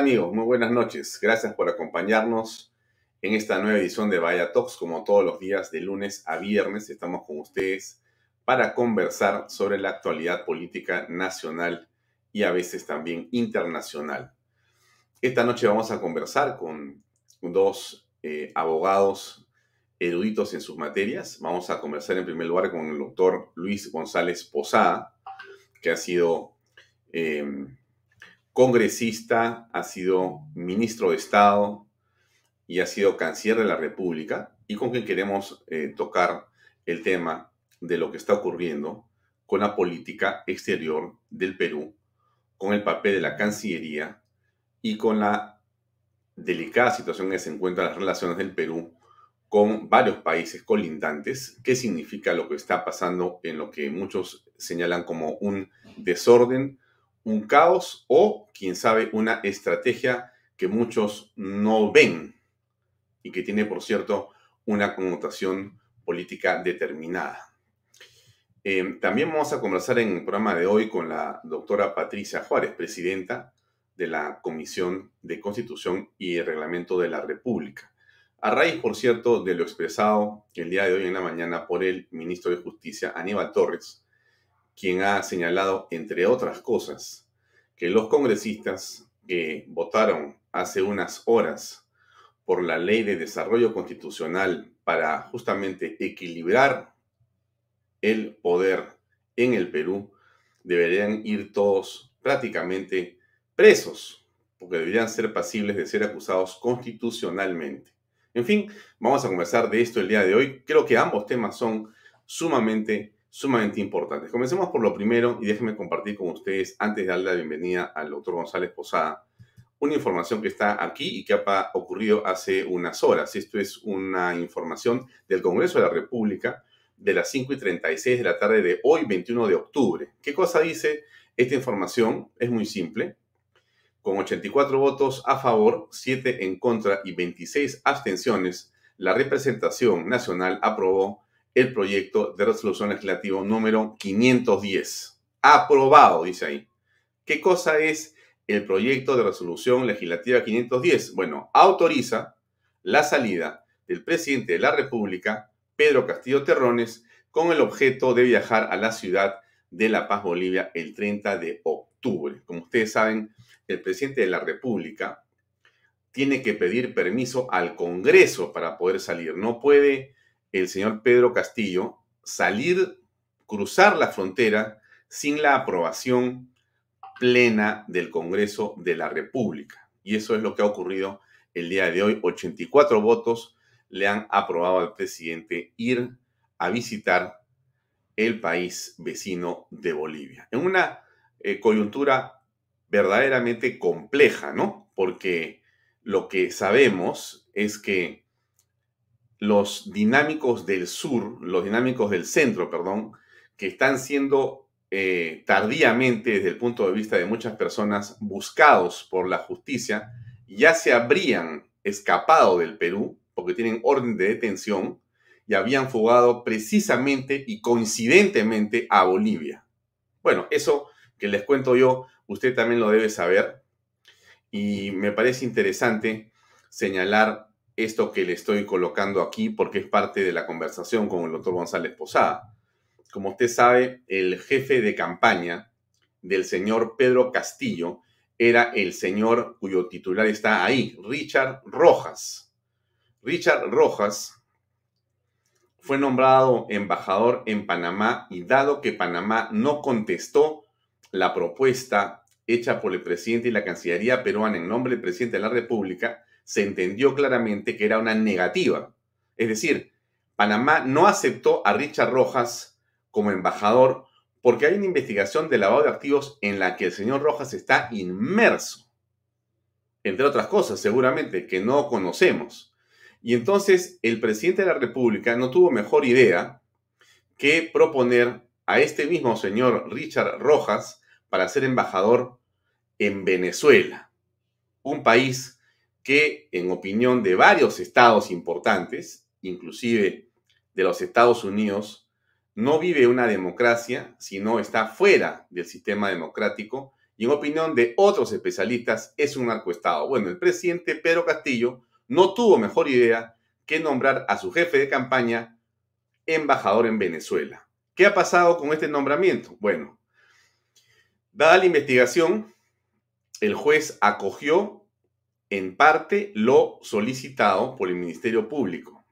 amigos? Muy buenas noches. Gracias por acompañarnos en esta nueva edición de Vaya Talks. Como todos los días de lunes a viernes estamos con ustedes para conversar sobre la actualidad política nacional y a veces también internacional. Esta noche vamos a conversar con dos eh, abogados eruditos en sus materias. Vamos a conversar en primer lugar con el doctor Luis González Posada, que ha sido eh, congresista, ha sido ministro de Estado y ha sido canciller de la República, y con quien queremos eh, tocar el tema de lo que está ocurriendo con la política exterior del Perú, con el papel de la Cancillería y con la delicada situación en que se encuentran las relaciones del Perú con varios países colindantes, qué significa lo que está pasando en lo que muchos señalan como un desorden un caos o, quién sabe, una estrategia que muchos no ven y que tiene, por cierto, una connotación política determinada. Eh, también vamos a conversar en el programa de hoy con la doctora Patricia Juárez, presidenta de la Comisión de Constitución y Reglamento de la República. A raíz, por cierto, de lo expresado el día de hoy en la mañana por el ministro de Justicia, Aníbal Torres, quien ha señalado, entre otras cosas, que los congresistas que votaron hace unas horas por la ley de desarrollo constitucional para justamente equilibrar el poder en el Perú, deberían ir todos prácticamente presos, porque deberían ser pasibles de ser acusados constitucionalmente. En fin, vamos a conversar de esto el día de hoy. Creo que ambos temas son sumamente sumamente importantes. Comencemos por lo primero y déjenme compartir con ustedes, antes de darle la bienvenida al doctor González Posada, una información que está aquí y que ha ocurrido hace unas horas. Esto es una información del Congreso de la República de las 5 y 36 de la tarde de hoy, 21 de octubre. ¿Qué cosa dice esta información? Es muy simple. Con 84 votos a favor, 7 en contra y 26 abstenciones, la representación nacional aprobó el proyecto de resolución legislativo número 510. Aprobado, dice ahí. ¿Qué cosa es el proyecto de resolución legislativa 510? Bueno, autoriza la salida del presidente de la República, Pedro Castillo Terrones, con el objeto de viajar a la ciudad de La Paz, Bolivia, el 30 de octubre. Como ustedes saben, el presidente de la República tiene que pedir permiso al Congreso para poder salir. No puede el señor Pedro Castillo salir, cruzar la frontera sin la aprobación plena del Congreso de la República. Y eso es lo que ha ocurrido el día de hoy. 84 votos le han aprobado al presidente ir a visitar el país vecino de Bolivia. En una eh, coyuntura verdaderamente compleja, ¿no? Porque lo que sabemos es que los dinámicos del sur, los dinámicos del centro, perdón, que están siendo eh, tardíamente, desde el punto de vista de muchas personas, buscados por la justicia, ya se habrían escapado del Perú porque tienen orden de detención y habían fugado precisamente y coincidentemente a Bolivia. Bueno, eso que les cuento yo, usted también lo debe saber y me parece interesante señalar esto que le estoy colocando aquí porque es parte de la conversación con el doctor González Posada. Como usted sabe, el jefe de campaña del señor Pedro Castillo era el señor cuyo titular está ahí, Richard Rojas. Richard Rojas fue nombrado embajador en Panamá y dado que Panamá no contestó la propuesta hecha por el presidente y la Cancillería peruana en nombre del presidente de la República, se entendió claramente que era una negativa. Es decir, Panamá no aceptó a Richard Rojas como embajador porque hay una investigación de lavado de activos en la que el señor Rojas está inmerso. Entre otras cosas, seguramente, que no conocemos. Y entonces el presidente de la República no tuvo mejor idea que proponer a este mismo señor Richard Rojas para ser embajador en Venezuela, un país que en opinión de varios estados importantes, inclusive de los Estados Unidos, no vive una democracia, sino está fuera del sistema democrático y en opinión de otros especialistas es un narcoestado. Bueno, el presidente Pedro Castillo no tuvo mejor idea que nombrar a su jefe de campaña embajador en Venezuela. ¿Qué ha pasado con este nombramiento? Bueno, dada la investigación, el juez acogió en parte lo solicitado por el Ministerio Público.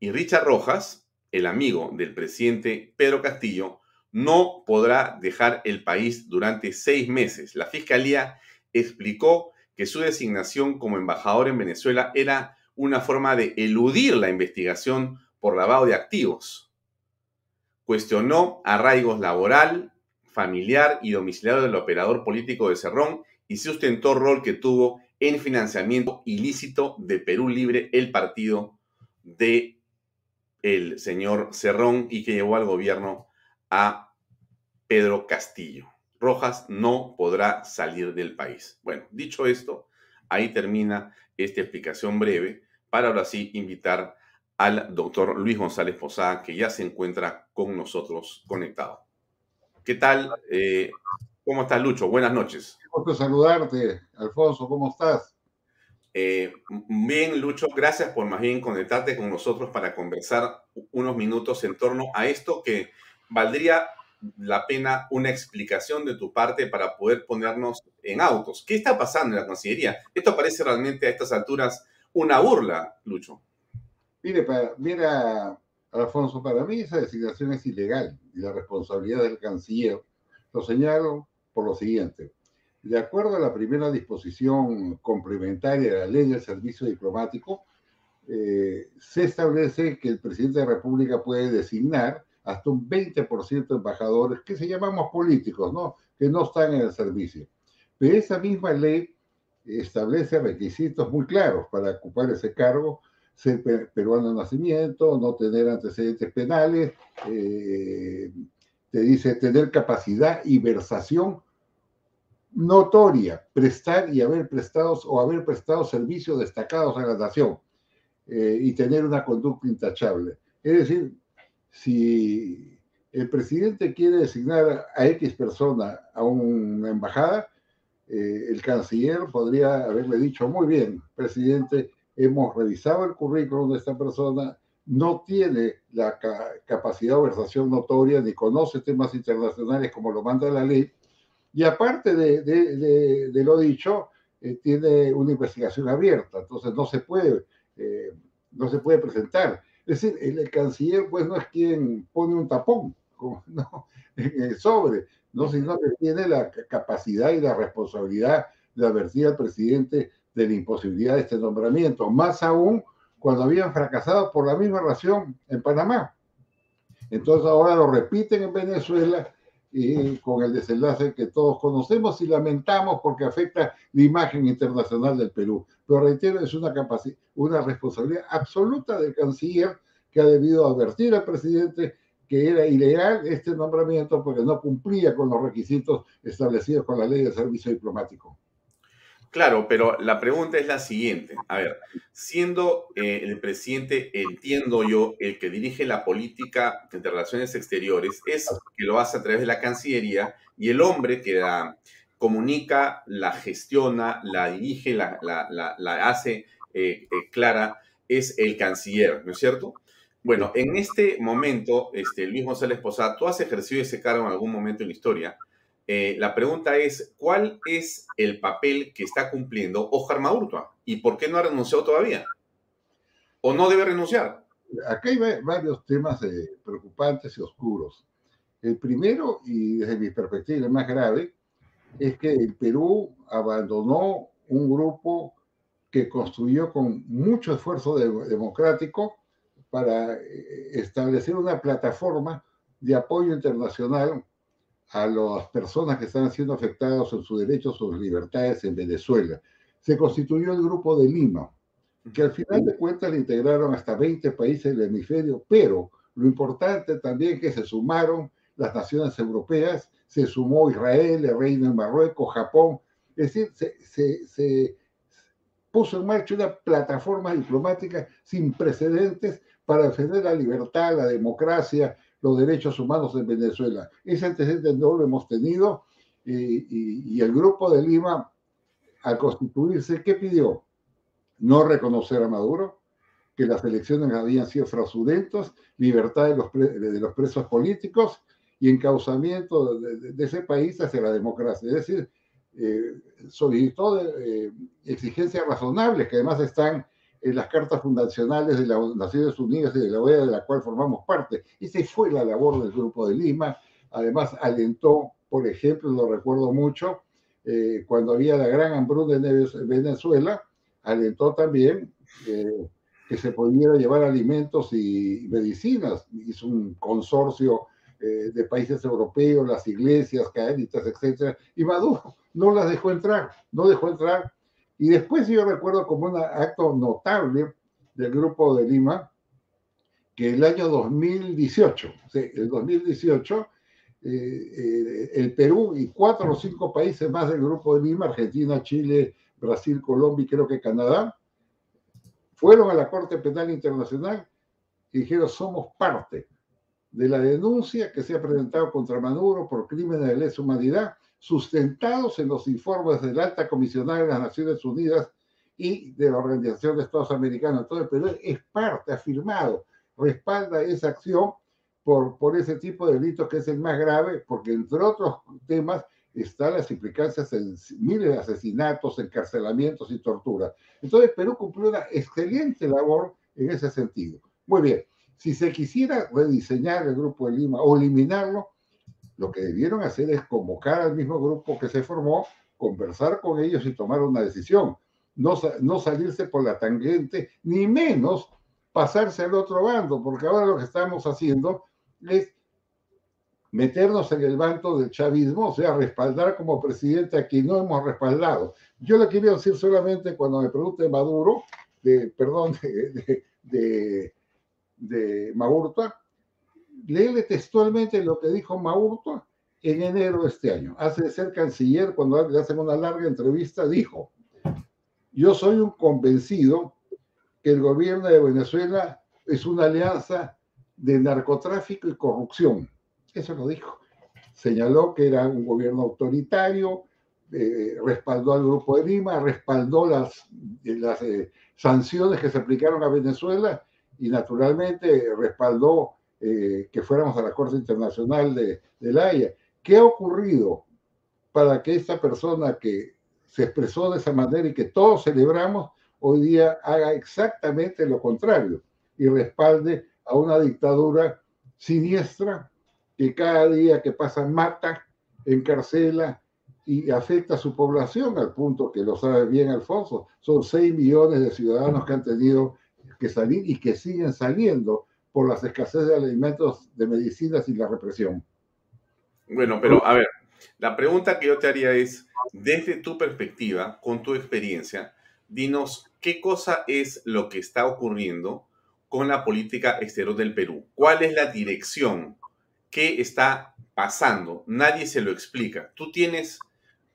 Y Richard Rojas, el amigo del presidente Pedro Castillo, no podrá dejar el país durante seis meses. La Fiscalía explicó que su designación como embajador en Venezuela era una forma de eludir la investigación por lavado de activos. Cuestionó arraigos laboral, familiar y domiciliario del operador político de Cerrón y sustentó rol que tuvo en financiamiento ilícito de Perú Libre, el partido de el señor Cerrón y que llevó al gobierno a Pedro Castillo. Rojas no podrá salir del país. Bueno, dicho esto, ahí termina esta explicación breve para ahora sí invitar al doctor Luis González Posada, que ya se encuentra con nosotros conectado. ¿Qué tal? Eh, ¿Cómo estás, Lucho? Buenas noches. Gusto saludarte, Alfonso, ¿cómo estás? Eh, bien, Lucho, gracias por más bien conectarte con nosotros para conversar unos minutos en torno a esto que valdría la pena una explicación de tu parte para poder ponernos en autos. ¿Qué está pasando en la Cancillería? Esto parece realmente a estas alturas una burla, Lucho. Mire, para, mira, Alfonso, para mí esa designación es ilegal y la responsabilidad del canciller lo señalo por lo siguiente. De acuerdo a la primera disposición complementaria de la ley del servicio diplomático, eh, se establece que el presidente de la República puede designar hasta un 20% de embajadores que se llamamos políticos, ¿no? que no están en el servicio. Pero esa misma ley establece requisitos muy claros para ocupar ese cargo, ser peruano de nacimiento, no tener antecedentes penales, eh, te dice tener capacidad y versación notoria, prestar y haber prestado o haber prestado servicios destacados a la nación eh, y tener una conducta intachable. Es decir, si el presidente quiere designar a X persona a una embajada, eh, el canciller podría haberle dicho, muy bien, presidente, hemos revisado el currículum de esta persona, no tiene la capacidad de versación notoria ni conoce temas internacionales como lo manda la ley, y aparte de, lo dicho, eh, tiene una investigación abierta, entonces no se puede, eh, no se puede presentar. Es decir, el, canciller pues no es quien pone un tapón ¿no? en el sobre, ¿no? sino que tiene la capacidad y la responsabilidad de advertir al presidente de la imposibilidad de este nombramiento, más aún cuando habían fracasado por la misma razón en Panamá. Entonces ahora lo repiten en Venezuela y con el desenlace que todos conocemos y lamentamos porque afecta la imagen internacional del Perú. Pero reitero, es una, una responsabilidad absoluta del canciller que ha debido advertir al presidente que era ilegal este nombramiento porque no cumplía con los requisitos establecidos con la ley de servicio diplomático. Claro, pero la pregunta es la siguiente. A ver, siendo eh, el presidente, entiendo yo, el que dirige la política de relaciones exteriores, es que lo hace a través de la Cancillería y el hombre que la comunica, la gestiona, la dirige, la, hace eh, eh, clara, es el canciller, ¿no es cierto? Bueno, en este momento, este, Luis González Posada, tú has ejercido ese cargo en algún momento en la historia. Eh, la pregunta es, ¿cuál es el papel que está cumpliendo Ojar Maurtua? ¿Y por qué no ha renunciado todavía? ¿O no debe renunciar? Acá hay varios temas eh, preocupantes y oscuros. El primero, y desde mi perspectiva el más grave, es que el Perú abandonó un grupo que construyó con mucho esfuerzo democrático para eh, establecer una plataforma de apoyo internacional a las personas que están siendo afectadas en sus derechos, sus libertades en Venezuela. Se constituyó el Grupo de Lima, que al final de cuentas le integraron hasta 20 países del hemisferio, pero lo importante también es que se sumaron las naciones europeas, se sumó Israel, el Reino de Marruecos, Japón, es decir, se, se puso en marcha una plataforma diplomática sin precedentes para defender la libertad, la democracia, los derechos humanos en Venezuela. Ese antecedente no lo hemos tenido y, el grupo de Lima, al constituirse, ¿qué pidió? No reconocer a Maduro, que las elecciones habían sido fraudulentas, libertad de los, de los presos políticos y encauzamiento de, ese país hacia la democracia. Es decir, eh, solicitó eh, exigencias razonables que además están en las cartas fundacionales de las Naciones Unidas y de la OEA, de la cual formamos parte. Se fue la labor del Grupo de Lima. Además, alentó, por ejemplo, lo recuerdo mucho, eh, cuando había la gran hambruna en Venezuela, alentó también eh, que se pudiera llevar alimentos y medicinas. Hizo un consorcio eh, de países europeos, las iglesias, caénitas, etcétera, y Maduro no las dejó entrar, no dejó entrar. Y después yo recuerdo como un acto notable del Grupo de Lima, que el año 2018, el 2018, eh, eh, el Perú y cuatro o cinco países más del Grupo de Lima, Argentina, Chile, Brasil, Colombia y creo que Canadá, fueron a la Corte Penal Internacional y dijeron somos parte de la denuncia que se ha presentado contra Maduro por crímenes de lesa humanidad, sustentados en los informes del alta comisionada de las Naciones Unidas y de la Organización de Estados Americanos. El Perú es parte, afirmado, respalda esa acción por, por ese tipo de delitos que es el más grave, porque entre otros temas están las implicancias en miles de asesinatos, encarcelamientos y torturas. Entonces Perú cumplió una excelente labor en ese sentido. Muy bien, si se quisiera rediseñar el grupo de Lima o eliminarlo, lo que debieron hacer es convocar al mismo grupo que se formó, conversar con ellos y tomar una decisión. No, no salirse por la tangente, ni menos pasarse al otro bando, porque ahora lo que estamos haciendo es meternos en el bando del chavismo, o sea, respaldar como presidente a quien no hemos respaldado. Yo le quería decir solamente cuando me pregunte Maduro, de, perdón, de, de de léele textualmente lo que dijo Maurtua en enero de este año. Hace de ser canciller, cuando le hacen una larga entrevista, dijo, yo soy un convencido que el gobierno de Venezuela es una alianza de narcotráfico y corrupción. Eso lo dijo. Señaló que era un gobierno autoritario, eh, respaldó al Grupo de Lima, respaldó las, las eh, sanciones que se aplicaron a Venezuela y naturalmente respaldó eh, que fuéramos a la Corte Internacional de, de la Haya. ¿Qué ha ocurrido para que esta persona que se expresó de esa manera y que todos celebramos, hoy día haga exactamente lo contrario y respalde a una dictadura siniestra que cada día que pasa mata, encarcela y afecta a su población al punto que lo sabe bien Alfonso. Son 6 millones de ciudadanos que han tenido que salir y que siguen saliendo por las escasez de alimentos, de medicinas y la represión. Bueno, pero a ver, la pregunta que yo te haría es, desde tu perspectiva, con tu experiencia, dinos qué cosa es lo que está ocurriendo con la política exterior del Perú. ¿Cuál es la dirección? ¿Qué está pasando? Nadie se lo explica. Tú tienes,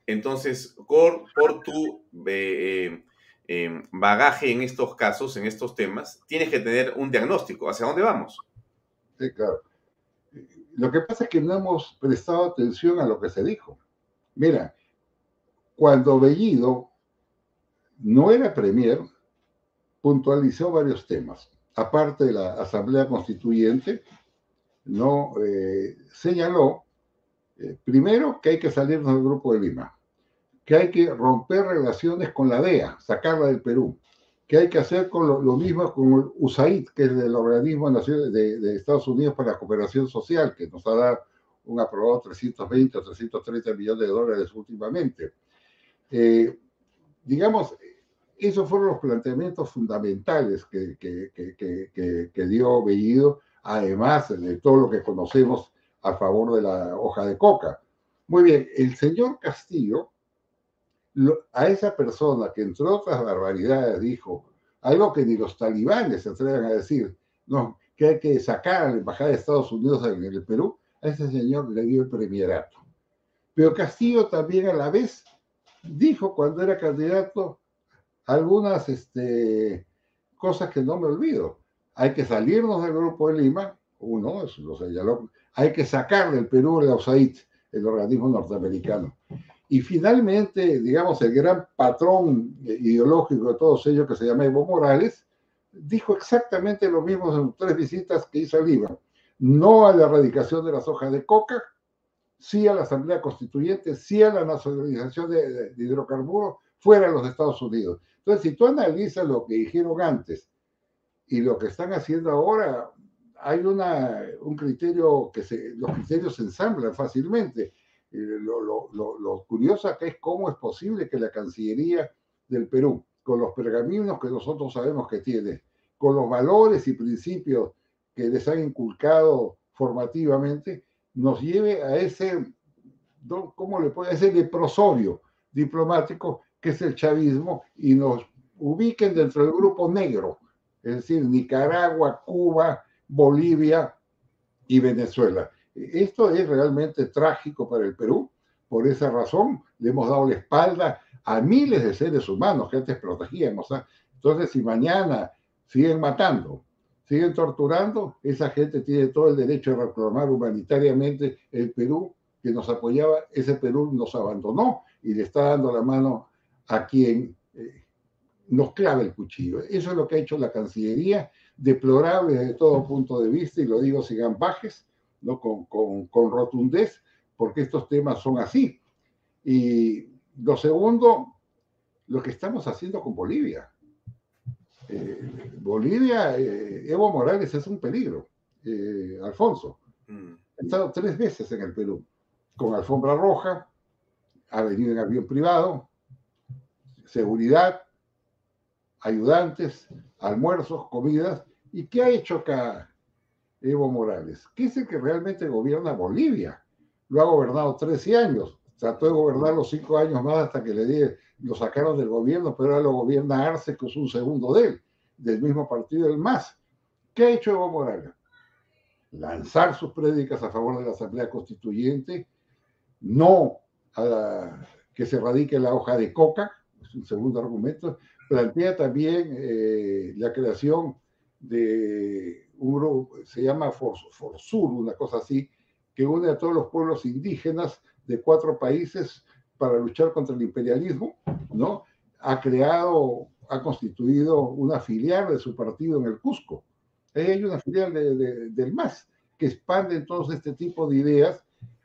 entonces, por, tu eh, Em, bagaje en estos casos, en estos temas, tienes que tener un diagnóstico. ¿Hacia dónde vamos? Sí, claro. Lo que pasa es que no hemos prestado atención a lo que se dijo. Mira, cuando Bellido no era premier, puntualizó varios temas. Aparte de la Asamblea Constituyente, no eh, señaló, eh, primero, que hay que salirnos del Grupo de Lima que hay que romper relaciones con la DEA, sacarla del Perú, que hay que hacer con lo, mismo con el USAID, que es el organismo de, de, Estados Unidos para la cooperación social, que nos ha dado un aprobado 320 o 330 millones de dólares últimamente. Eh, digamos, esos fueron los planteamientos fundamentales que, que, que, que, dio Bellido, además de todo lo que conocemos a favor de la hoja de coca. Muy bien, el señor Castillo a esa persona que entre otras barbaridades dijo algo que ni los talibanes se atreven a decir, no, que hay que sacar a la embajada de Estados Unidos en el Perú, a ese señor le dio el premierato. Pero Castillo también a la vez dijo cuando era candidato algunas este, cosas que no me olvido. Hay que salirnos del grupo de Lima, uno, eso lo señaló, hay que sacar del Perú la USAID, el organismo norteamericano. Y finalmente, digamos, el gran patrón ideológico de todos ellos, que se llama Evo Morales, dijo exactamente lo mismo en tres visitas que hizo al Líbano. No a la erradicación de las hojas de coca, sí a la Asamblea Constituyente, sí a la nacionalización de, hidrocarburos fuera de los Estados Unidos. Entonces, si tú analizas lo que dijeron antes y lo que están haciendo ahora, hay una, un criterio que se, los criterios se ensamblan fácilmente. Lo, lo, lo, lo, es cómo es posible que la Cancillería del Perú, con los pergaminos que nosotros sabemos que tiene, con los valores y principios que les han inculcado formativamente, nos lleve a ese, ¿cómo le puede ese leprosorio diplomático que es el chavismo y nos ubiquen dentro del grupo negro, es decir, Nicaragua, Cuba, Bolivia y Venezuela. Esto es realmente trágico para el Perú. Por esa razón le hemos dado la espalda a miles de seres humanos que antes protegíamos. ¿ah? Entonces, si mañana siguen matando, siguen torturando, esa gente tiene todo el derecho a reclamar humanitariamente el Perú que nos apoyaba, ese Perú nos abandonó y le está dando la mano a quien eh, nos clava el cuchillo. Eso es lo que ha hecho la Cancillería, deplorable desde todo punto de vista, y lo digo sin ambajes, ¿no? con, con, con rotundez, porque estos temas son así. Y lo segundo, lo que estamos haciendo con Bolivia. Eh, Bolivia, eh, Evo Morales es un peligro. Eh, Alfonso, mm. ha estado tres veces en el Perú, con alfombra roja, ha venido en avión privado, seguridad, ayudantes, almuerzos, comidas. ¿Y qué ha hecho acá Evo Morales? ¿Qué es el que realmente gobierna Bolivia? Lo ha gobernado 13 años. Trató de gobernar los cinco años más hasta que le di lo sacaron del gobierno, pero ahora lo gobierna Arce, que es un segundo de él, del mismo partido, el MAS. ¿Qué ha hecho Evo Morales? Lanzar sus prédicas a favor de la Asamblea Constituyente, no a que se radique la hoja de coca, es un segundo argumento, plantea también eh, la creación de un grupo, se llama Forsur, una cosa así, que une a todos los pueblos indígenas de cuatro países para luchar contra el imperialismo, ¿no? Ha creado, ha constituido una filial de su partido en el Cusco. Hay una filial del MAS que expande todos este tipo de ideas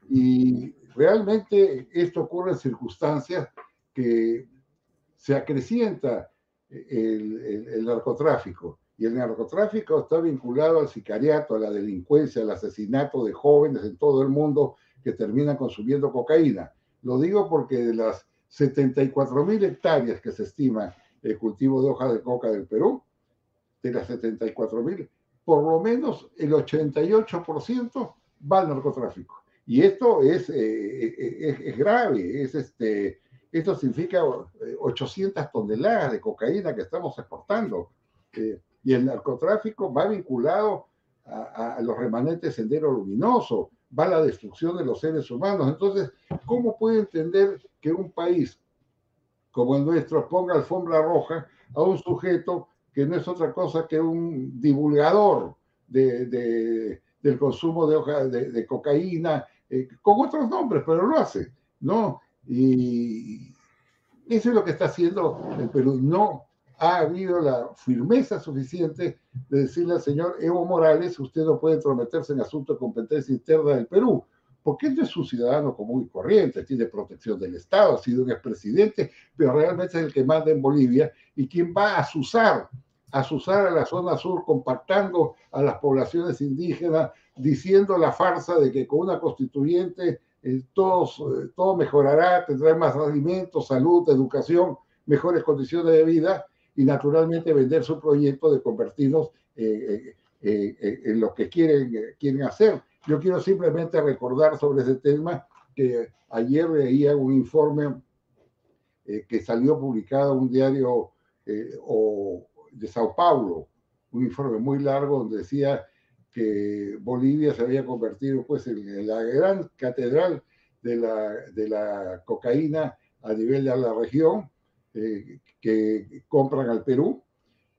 y realmente esto ocurre en circunstancias que se acrecienta el, el, narcotráfico. Y el narcotráfico está vinculado al sicariato, a la delincuencia, al asesinato de jóvenes en todo el mundo que terminan consumiendo cocaína. Lo digo porque de las 74 mil hectáreas que se estima el cultivo de hoja de coca del Perú, de las 74 mil, por lo menos el 88% va al narcotráfico. Y esto es, eh, eh, es, grave, es este, esto significa 800 eh, toneladas de cocaína que estamos exportando. Y el narcotráfico va vinculado a, los remanentes sendero luminoso, va a la destrucción de los seres humanos. Entonces, ¿cómo puede entender que un país como el nuestro ponga alfombra roja a un sujeto que no es otra cosa que un divulgador de, del consumo de, hoja, de, cocaína, eh, con otros nombres, pero lo hace, ¿no? Y eso es lo que está haciendo el Perú. No ha habido la firmeza suficiente de decirle al señor Evo Morales, usted no puede entrometerse en asuntos de competencia interna del Perú, porque él es un ciudadano común y corriente, tiene protección del Estado, ha sido un expresidente, pero realmente es el que manda en Bolivia y quien va a asusar, a asusar a la zona sur, compactando a las poblaciones indígenas, diciendo la farsa de que con una constituyente eh, todos, eh, todo mejorará, tendrá más alimentos, salud, educación, mejores condiciones de vida, y naturalmente vender su proyecto de convertirnos eh, eh, eh, en lo que quieren, quieren hacer. Yo quiero simplemente recordar sobre ese tema que ayer leía un informe que salió publicado en un diario o de Sao Paulo, un informe muy largo donde decía que Bolivia se había convertido pues, en la gran catedral de la, de la cocaína a nivel de la región eh, que compran al Perú,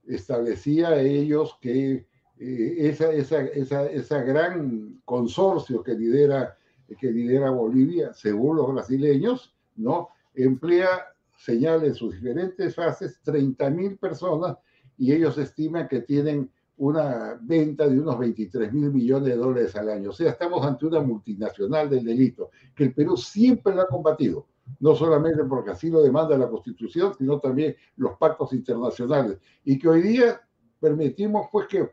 establecía ellos que eh, esa, esa, esa, esa, gran consorcio que lidera que lidera Bolivia, según los brasileños, ¿no? Emplea señales en sus diferentes fases 30.000 personas y ellos estiman que tienen una venta de unos 23 mil millones de dólares al año. O sea, estamos ante una multinacional del delito, que el Perú siempre lo ha combatido, no solamente porque así lo demanda la Constitución, sino también los pactos internacionales. Y que hoy día permitimos pues que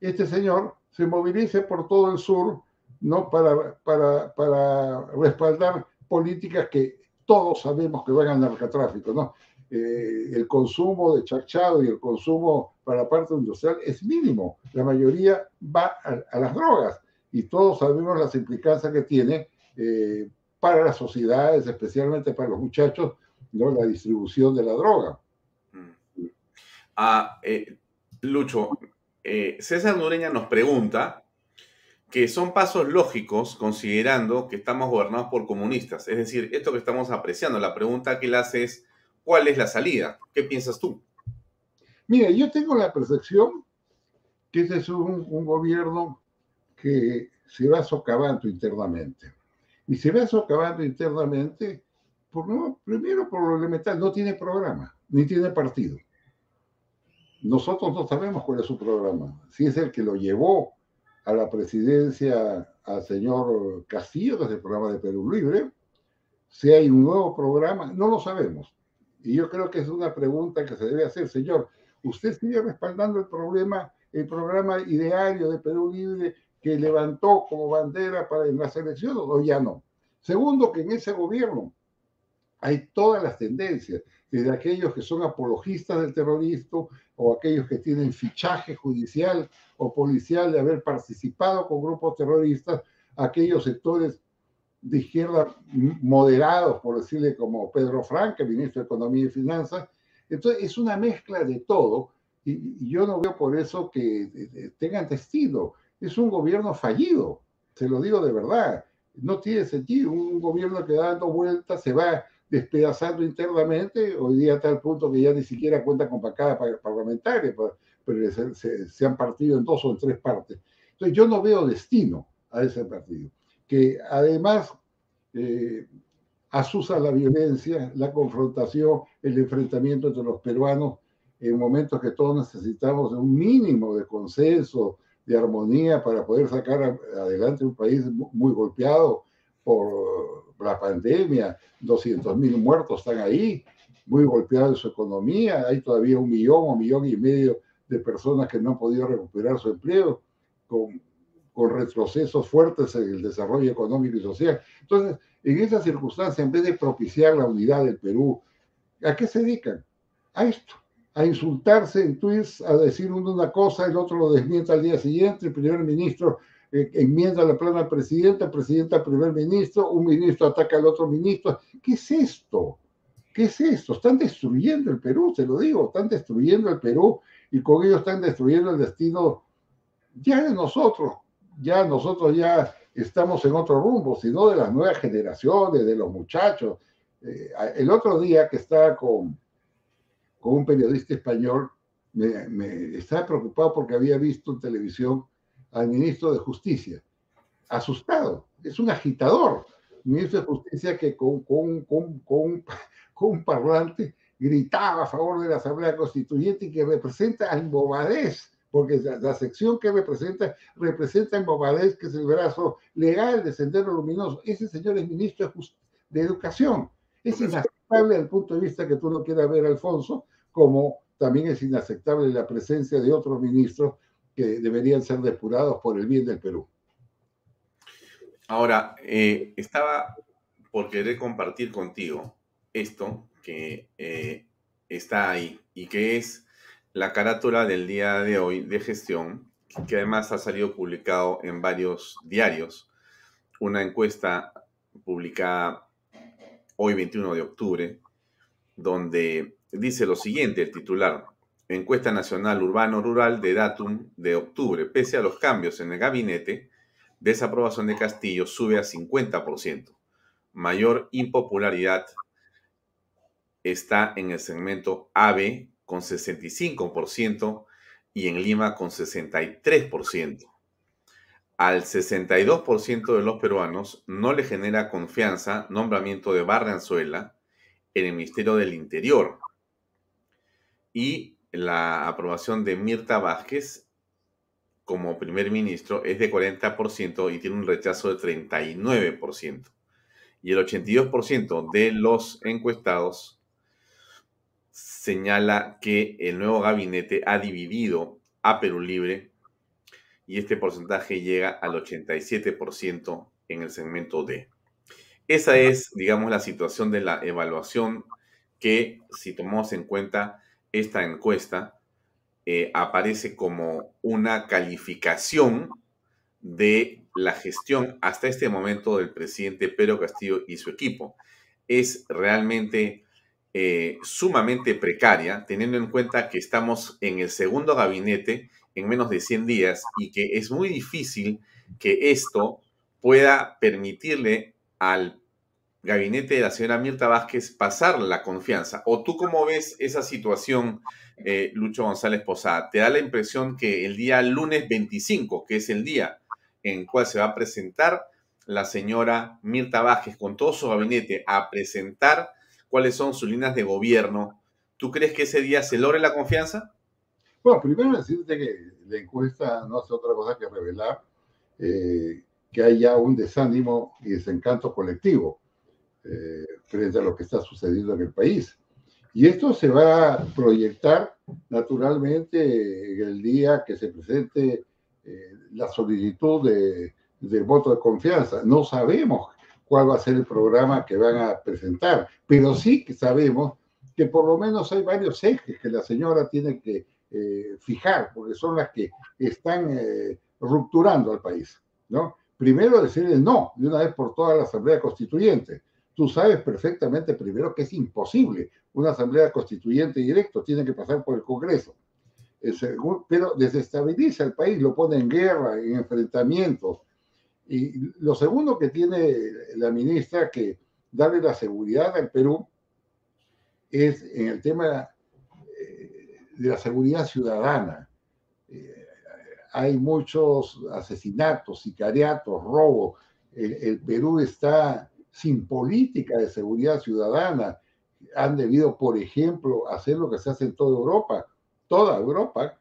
este señor se movilice por todo el sur, ¿no? Para, para, para respaldar políticas que todos sabemos que van al narcotráfico, ¿no? Eh, el consumo de chachado y el consumo para la parte industrial es mínimo. La mayoría va a, las drogas y todos sabemos las implicancias que tiene eh, para las sociedades, especialmente para los muchachos, ¿no? la distribución de la droga. Mm. Ah, eh, Lucho, César Nureña nos pregunta que son pasos lógicos considerando que estamos gobernados por comunistas. Es decir, esto que estamos apreciando, la pregunta que él hace es, ¿Cuál es la salida? ¿Qué piensas tú? Mira, yo tengo la percepción que este es un, gobierno que se va socavando internamente. Y se va socavando internamente, por, no, primero por lo elemental, no tiene programa, ni tiene partido. Nosotros no sabemos cuál es su programa. Si es el que lo llevó a la presidencia al señor Castillo, que es el programa de Perú Libre, si hay un nuevo programa, no lo sabemos. Y yo creo que es una pregunta que se debe hacer, señor. ¿Usted sigue respaldando el problema, el programa ideario de Perú Libre que levantó como bandera para en las elecciones o ya no? Segundo, que en ese gobierno hay todas las tendencias, desde aquellos que son apologistas del terrorismo o aquellos que tienen fichaje judicial o policial de haber participado con grupos terroristas, aquellos sectores de izquierda moderados, por decirle como Pedro Franca, ministro de Economía y Finanzas. Entonces, es una mezcla de todo y, yo no veo por eso que tengan destino. Es un gobierno fallido, se lo digo de verdad. No tiene sentido. Un gobierno que dando vueltas se va despedazando internamente, hoy día está al punto que ya ni siquiera cuenta con bancada parlamentaria, pero se, se han partido en dos o en tres partes. Entonces, yo no veo destino a ese partido que además eh, asusa la violencia, la confrontación, el enfrentamiento entre los peruanos en momentos que todos necesitamos un mínimo de consenso, de armonía para poder sacar adelante un país muy golpeado por la pandemia, 200 mil muertos están ahí, muy golpeado en su economía, hay todavía un millón o millón y medio de personas que no han podido recuperar su empleo, con con retrocesos fuertes en el desarrollo económico y social. Entonces, en esa circunstancia, en vez de propiciar la unidad del Perú, ¿a qué se dedican? A esto, a insultarse en tweets, a decir uno una cosa, el otro lo desmienta al día siguiente, el primer ministro eh, enmienda la plana al presidente, el presidente al primer ministro, un ministro ataca al otro ministro. ¿Qué es esto? ¿Qué es esto? Están destruyendo el Perú, se lo digo, están destruyendo el Perú y con ello están destruyendo el destino ya de nosotros, ya nosotros ya estamos en otro rumbo, sino de las nuevas generaciones, de los muchachos. Eh, el otro día que estaba con, con un periodista español, me, estaba preocupado porque había visto en televisión al ministro de Justicia, asustado, es un agitador, ministro de Justicia que con, con, con, con, un parlante gritaba a favor de la Asamblea Constituyente y que representa al bobadez porque la, sección que representa, representa en Bobadez, que es el brazo legal de Sendero Luminoso. Ese señor es ministro de, Educación. Es desde el punto de vista que tú no quieras ver, Alfonso, como también es inaceptable la presencia de otros ministros que deberían ser depurados por el bien del Perú. Ahora, eh, estaba por querer compartir contigo esto que eh, está ahí y que es la carátula del día de hoy de gestión, que además ha salido publicado en varios diarios, una encuesta publicada hoy 21 de octubre, donde dice lo siguiente el titular, encuesta nacional urbano-rural de datum de octubre, pese a los cambios en el gabinete, desaprobación de Castillo sube a 50%. Mayor impopularidad está en el segmento AB con 65% y en Lima con 63%. Al 62% de los peruanos no le genera confianza nombramiento de Barranzuela en el Ministerio del Interior. Y la aprobación de Mirta Vázquez como primer ministro es de 40% y tiene un rechazo de 39%. Y el 82% de los encuestados señala que el nuevo gabinete ha dividido a Perú Libre y este porcentaje llega al 87% en el segmento D. Esa es, digamos, la situación de la evaluación que, si tomamos en cuenta esta encuesta, eh, aparece como una calificación de la gestión hasta este momento del presidente Pedro Castillo y su equipo. Es realmente eh, sumamente precaria, teniendo en cuenta que estamos en el segundo gabinete en menos de 100 días y que es muy difícil que esto pueda permitirle al gabinete de la señora Mirta Vázquez pasar la confianza. ¿O tú cómo ves esa situación, eh, Lucho González Posada? ¿Te da la impresión que el día lunes 25, que es el día en el cual se va a presentar la señora Mirta Vázquez con todo su gabinete a presentar cuáles son sus líneas de gobierno, ¿tú crees que ese día se logre la confianza? Bueno, primero decirte que la encuesta no hace otra cosa que revelar eh, que hay ya un desánimo y desencanto colectivo eh, frente a lo que está sucediendo en el país. Y esto se va a proyectar naturalmente en el día que se presente eh, la solicitud de, del voto de confianza. No sabemos cuál va a ser el programa que van a presentar, pero sí que sabemos que por lo menos hay varios ejes que la señora tiene que eh, fijar, porque son las que están eh, rupturando al país. ¿no? Primero decirle no, de una vez por todas la Asamblea Constituyente. Tú sabes perfectamente primero que es imposible una Asamblea Constituyente directo, tiene que pasar por el Congreso. pero desestabiliza el país, lo pone en guerra, en enfrentamientos. Y lo segundo que tiene la ministra que darle la seguridad al Perú es en el tema de la seguridad ciudadana. Eh, hay muchos asesinatos, sicariatos, robos. El, Perú está sin política de seguridad ciudadana. Han debido, por ejemplo, hacer lo que se hace en toda Europa. Toda Europa,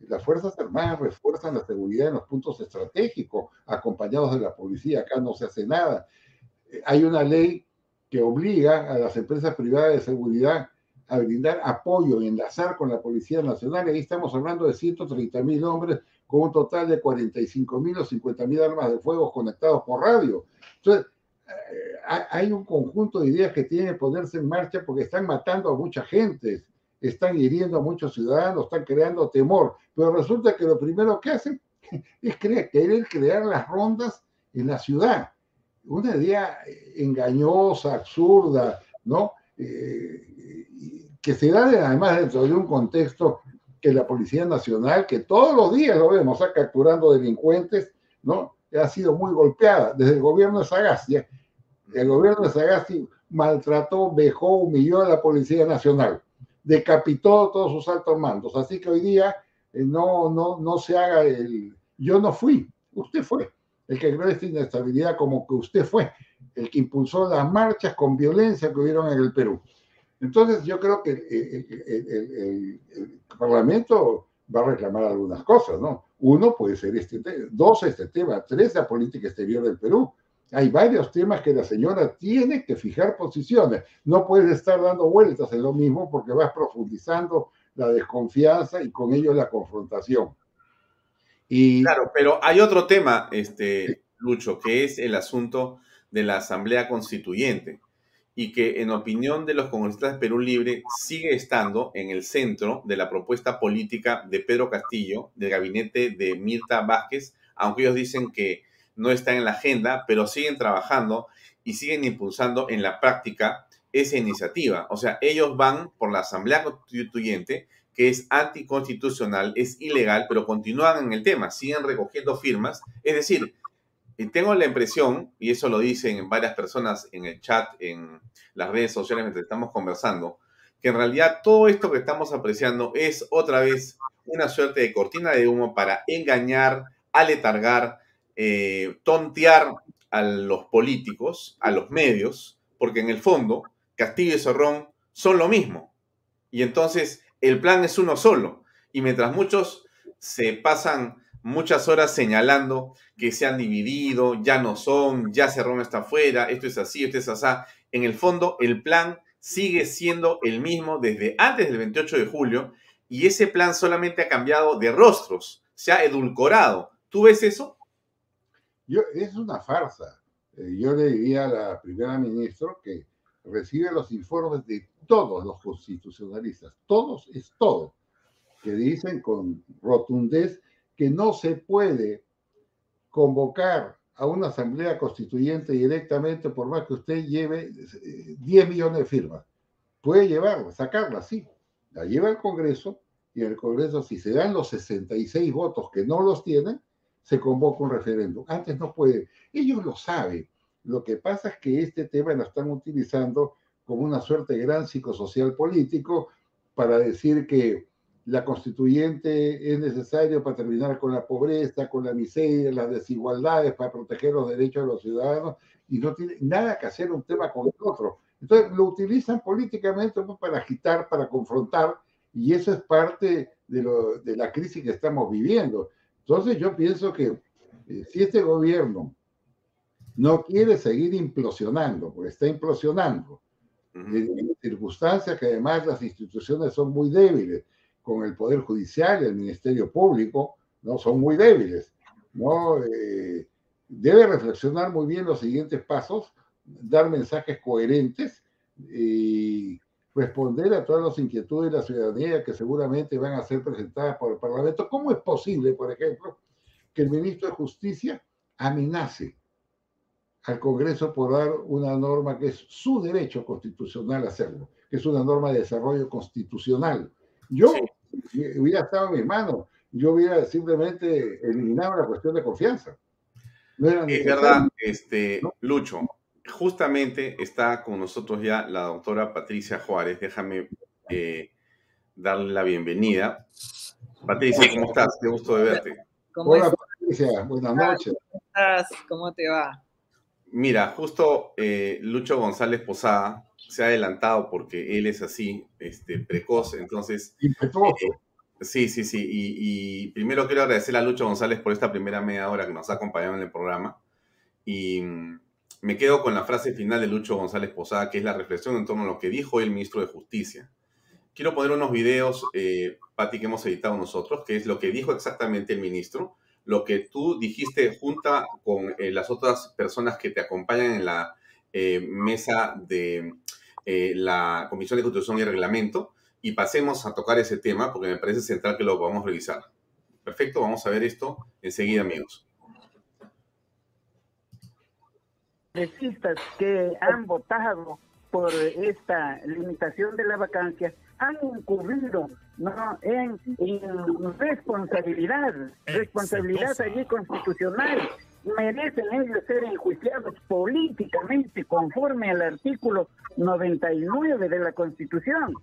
las Fuerzas Armadas refuerzan la seguridad en los puntos estratégicos, acompañados de la policía. Acá no se hace nada. Hay una ley que obliga a las empresas privadas de seguridad a brindar apoyo y enlazar con la Policía Nacional. Y ahí estamos hablando de 130 mil hombres con un total de 45 mil o 50 mil armas de fuego conectados por radio. Entonces, eh, hay un conjunto de ideas que tienen que ponerse en marcha porque están matando a mucha gente, están hiriendo a muchos ciudadanos, están creando temor. Pero resulta que lo primero que hacen es creer, querer crear las rondas en la ciudad. Una idea engañosa, absurda, ¿no? Eh, que se da además dentro de un contexto que la Policía Nacional, que todos los días lo vemos, está capturando delincuentes, ¿no? Ha sido muy golpeada desde el gobierno de Sagasti. ¿eh? El gobierno de Sagasti maltrató, vejó, humilló a la Policía Nacional, decapitó todos sus altos mandos. Así que hoy día eh, no, no, no se haga el... Yo no fui, usted fue el que creó esta inestabilidad como que usted fue el que impulsó las marchas con violencia que hubieron en el Perú. Entonces yo creo que el, Parlamento va a reclamar algunas cosas, ¿no? Uno puede ser este tema, dos este tema, tres la política exterior del Perú. Hay varios temas que la señora tiene que fijar posiciones. No puede estar dando vueltas en lo mismo porque vas profundizando la desconfianza y con ello la confrontación. Y... Claro, pero hay otro tema, este, Lucho, que es el asunto de la Asamblea Constituyente y que en opinión de los congresistas de Perú Libre sigue estando en el centro de la propuesta política de Pedro Castillo, del gabinete de Mirta Vázquez, aunque ellos dicen que no está en la agenda, pero siguen trabajando y siguen impulsando en la práctica esa iniciativa. O sea, ellos van por la Asamblea Constituyente, que es anticonstitucional, es ilegal, pero continúan en el tema, siguen recogiendo firmas. Es decir, y tengo la impresión, y eso lo dicen varias personas en el chat, en las redes sociales mientras estamos conversando, que en realidad todo esto que estamos apreciando es otra vez una suerte de cortina de humo para engañar, aletargar, eh, tontear a los políticos, a los medios, porque en el fondo Castillo y Zorrón son lo mismo. Y entonces el plan es uno solo. Y mientras muchos se pasan muchas horas señalando que se han dividido, ya no son, ya Cerrón está afuera, esto es así, esto es así, en el fondo el plan sigue siendo el mismo desde antes del 28 de julio y ese plan solamente ha cambiado de rostros, se ha edulcorado. ¿Tú ves eso? Yo, es una farsa. Eh, yo le diría a la primera ministra que recibe los informes de todos los constitucionalistas, todos es todo, que dicen con rotundez que no se puede convocar a una asamblea constituyente directamente por más que usted lleve 10 eh, millones de firmas. Puede llevarla, sacarla, sí. La lleva al Congreso y el Congreso, si se dan los 66 votos que no los tienen, se convoca un referéndum. Antes no puede. Ellos lo saben. Lo que pasa es que este tema lo están utilizando como una suerte de gran psicosocial político para decir que la constituyente es necesario para terminar con la pobreza, con la miseria, las desigualdades, para proteger los derechos de los ciudadanos, y no tiene nada que hacer un tema con el otro. Entonces lo utilizan políticamente para agitar, para confrontar, y eso es parte de, lo, de la crisis que estamos viviendo. Entonces yo pienso que eh, si este gobierno no quiere seguir implosionando, porque está implosionando, en circunstancias que además las instituciones son muy débiles, con el Poder Judicial, el Ministerio Público, ¿no? Son muy débiles, ¿no? Eh, debe reflexionar muy bien los siguientes pasos, dar mensajes coherentes y responder a todas las inquietudes de la ciudadanía que seguramente van a ser presentadas por el Parlamento. ¿Cómo es posible, por ejemplo, que el ministro de Justicia amenace al Congreso por dar una norma que es su derecho constitucional hacerlo, que es una norma de desarrollo constitucional? Yo hubiera estado en mis manos, yo hubiera simplemente eliminado la cuestión de confianza. es verdad, este, Lucho, justamente está con nosotros ya la doctora Patricia Juárez. Déjame eh, darle la bienvenida. Patricia, ¿cómo estás? Qué gusto de verte. Hola, Patricia, buenas noches. ¿Cómo estás? ¿Cómo te va? Mira, justo eh, Lucho González Posada se ha adelantado porque él es así, este, precoz, entonces... Eh, sí, sí, sí. Y, primero quiero agradecer a Lucho González por esta primera media hora que nos ha acompañado en el programa. Y mm, me quedo con la frase final de Lucho González Posada, que es la reflexión en torno a lo que dijo el ministro de Justicia. Quiero poner unos videos, eh, Pati, que hemos editado nosotros, que es lo que dijo exactamente el ministro, lo que tú dijiste junto con eh, las otras personas que te acompañan en la eh, mesa de eh, la Comisión de Constitución y Reglamento y pasemos a tocar ese tema porque me parece central que lo podamos revisar. Perfecto, vamos a ver esto enseguida, amigos. Congresistas que han votado por esta limitación de la vacancia han incurrido ¿no? en, responsabilidad, responsabilidad allí constitucional merecen ellos ser enjuiciados políticamente conforme al artículo 99 de la Constitución.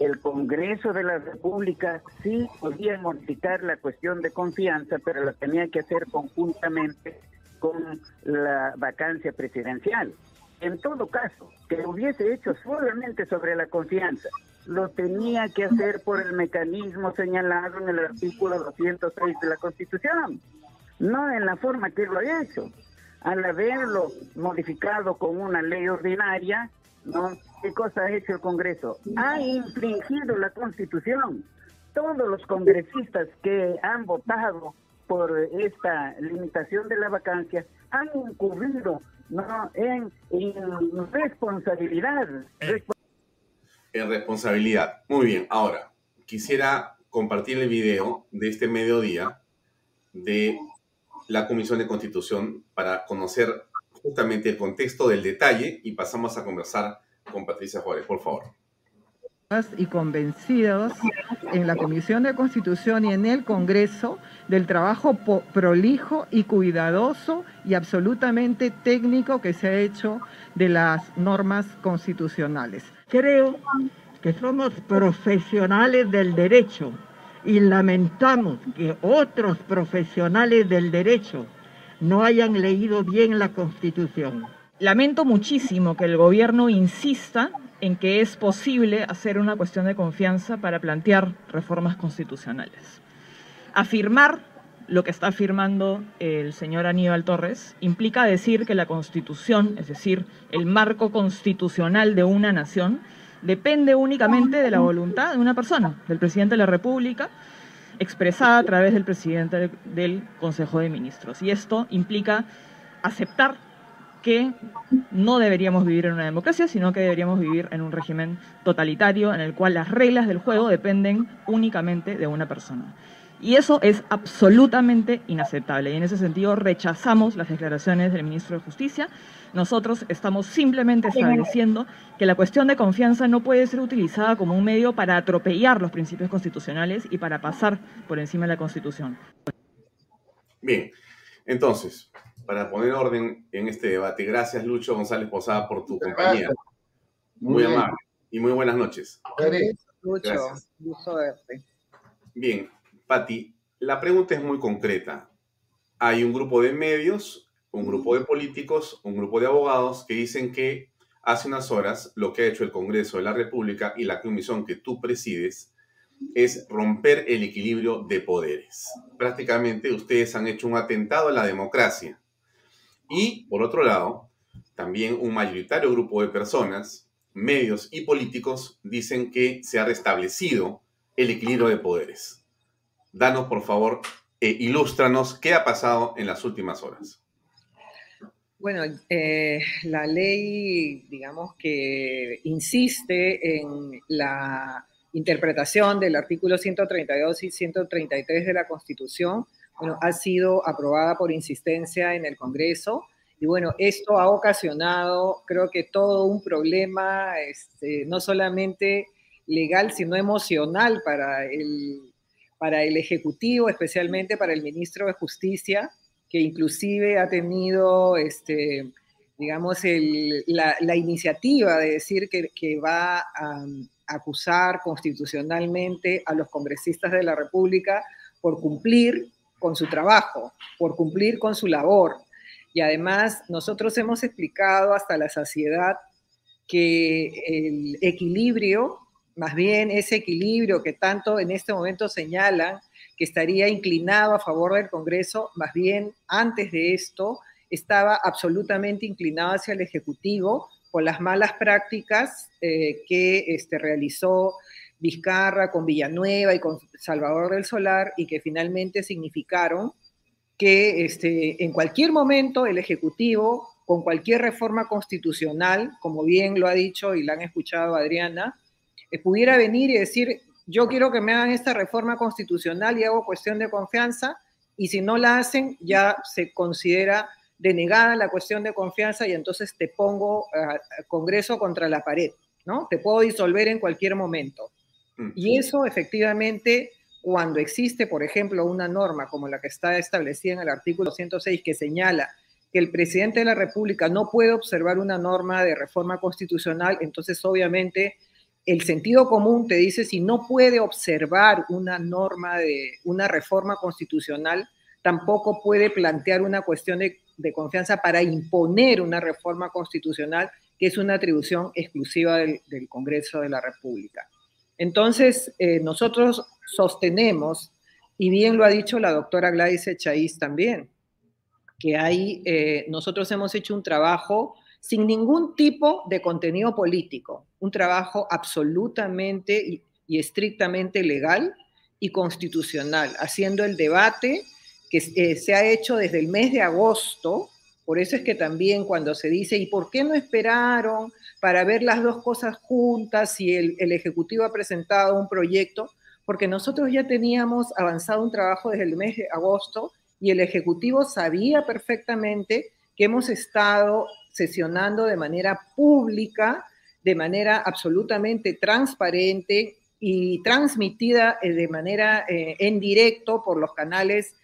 El Congreso de la República sí podía modificar la cuestión de confianza, pero lo tenía que hacer conjuntamente con la vacancia presidencial. En todo caso, que lo hubiese hecho solamente sobre la confianza, lo tenía que hacer por el mecanismo señalado en el artículo 206 de la Constitución no en la forma que lo ha hecho. Al haberlo modificado con una ley ordinaria, ¿no? ¿Qué cosa ha hecho el Congreso? Ha infringido la Constitución. Todos los congresistas que han votado por esta limitación de la vacancia han incurrido ¿no? en, responsabilidad. En responsabilidad. Muy bien. Ahora, quisiera compartir el video de este mediodía de la Comisión de Constitución para conocer justamente el contexto del detalle y pasamos a conversar con Patricia Juárez, por favor. Y convencidos en la Comisión de Constitución y en el Congreso del trabajo prolijo y cuidadoso y absolutamente técnico que se ha hecho de las normas constitucionales. Creo que somos profesionales del derecho y lamentamos que otros profesionales del derecho no hayan leído bien la Constitución. Lamento muchísimo que el gobierno insista en que es posible hacer una cuestión de confianza para plantear reformas constitucionales. Afirmar lo que está afirmando el señor Aníbal Torres implica decir que la Constitución, es decir, el marco constitucional de una nación, depende únicamente de la voluntad de una persona, del presidente de la República, expresada a través del presidente del Consejo de Ministros. Y esto implica aceptar que no deberíamos vivir en una democracia, sino que deberíamos vivir en un régimen totalitario en el cual las reglas del juego dependen únicamente de una persona. Y eso es absolutamente inaceptable. Y en ese sentido rechazamos las declaraciones del ministro de Justicia. Nosotros estamos simplemente estableciendo que la cuestión de confianza no puede ser utilizada como un medio para atropellar los principios constitucionales y para pasar por encima de la Constitución. Bien, entonces, para poner orden en este debate, gracias Lucho González Posada por tu compañía. Muy, amable y muy buenas noches. Lucho, gusto verte. Bien, Patti, la pregunta es muy concreta. Hay un grupo de medios, un grupo de políticos, un grupo de abogados que dicen que hace unas horas lo que ha hecho el Congreso de la República y la comisión que tú presides es romper el equilibrio de poderes. Prácticamente ustedes han hecho un atentado a la democracia. Y, por otro lado, también un mayoritario grupo de personas, medios y políticos dicen que se ha restablecido el equilibrio de poderes danos por favor, e ilústranos qué ha pasado en las últimas horas. Bueno, eh, la ley, digamos que insiste en la interpretación del artículo 132 y 133 de la Constitución. Bueno, ha sido aprobada por insistencia en el Congreso. Y bueno, esto ha ocasionado, creo que todo un problema, este, no solamente legal, sino emocional para el para el Ejecutivo, especialmente para el ministro de Justicia, que inclusive ha tenido, este, digamos, la, iniciativa de decir que, que va a acusar constitucionalmente a los congresistas de la República por cumplir con su trabajo, por cumplir con su labor. Y además nosotros hemos explicado hasta la saciedad que el equilibrio más bien ese equilibrio que tanto en este momento señalan que estaría inclinado a favor del Congreso, más bien antes de esto estaba absolutamente inclinado hacia el Ejecutivo por las malas prácticas eh, que este, realizó Vizcarra con Villanueva y con Salvador del Solar y que finalmente significaron que este, en cualquier momento el Ejecutivo, con cualquier reforma constitucional, como bien lo ha dicho y la han escuchado Adriana, pudiera venir y decir, yo quiero que me hagan esta reforma constitucional y hago cuestión de confianza, y si no la hacen, ya se considera denegada la cuestión de confianza y entonces te pongo al Congreso contra la pared, ¿no? Te puedo disolver en cualquier momento. Mm. Y eso efectivamente, cuando existe, por ejemplo, una norma como la que está establecida en el artículo 106 que señala que el presidente de la República no puede observar una norma de reforma constitucional, entonces obviamente el sentido común te dice si no puede observar una norma de una reforma constitucional, tampoco puede plantear una cuestión de, confianza para imponer una reforma constitucional, que es una atribución exclusiva del, Congreso de la República. Entonces, eh, nosotros sostenemos, y bien lo ha dicho la doctora Gladys Echaíz también, que ahí eh, nosotros hemos hecho un trabajo sin ningún tipo de contenido político, un trabajo absolutamente y, estrictamente legal y constitucional, haciendo el debate que eh, se ha hecho desde el mes de agosto. Por eso es que también cuando se dice, ¿y por qué no esperaron para ver las dos cosas juntas si el, el Ejecutivo ha presentado un proyecto? Porque nosotros ya teníamos avanzado un trabajo desde el mes de agosto y el Ejecutivo sabía perfectamente que hemos estado sesionando de manera pública, de manera absolutamente transparente y transmitida eh, de manera eh, en directo por los canales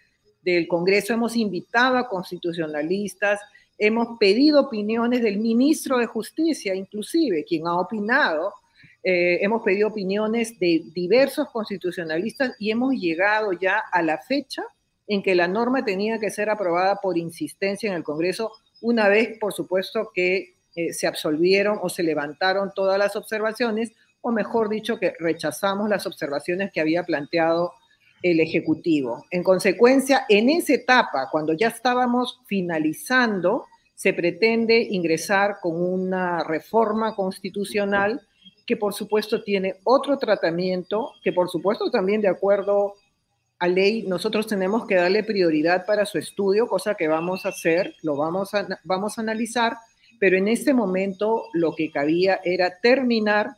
del Congreso. Hemos invitado a constitucionalistas, hemos pedido opiniones del ministro de Justicia, inclusive, quien ha opinado. Eh, hemos pedido opiniones de diversos constitucionalistas y hemos llegado ya a la fecha en que la norma tenía que ser aprobada por insistencia en el Congreso, una vez, por supuesto, que eh, se absolvieron o se levantaron todas las observaciones, o mejor dicho, que rechazamos las observaciones que había planteado el Ejecutivo. En consecuencia, en esa etapa, cuando ya estábamos finalizando, se pretende ingresar con una reforma constitucional que por supuesto tiene otro tratamiento, que por supuesto también de acuerdo a ley nosotros tenemos que darle prioridad para su estudio, cosa que vamos a hacer, lo vamos a, vamos a analizar, pero en este momento lo que cabía era terminar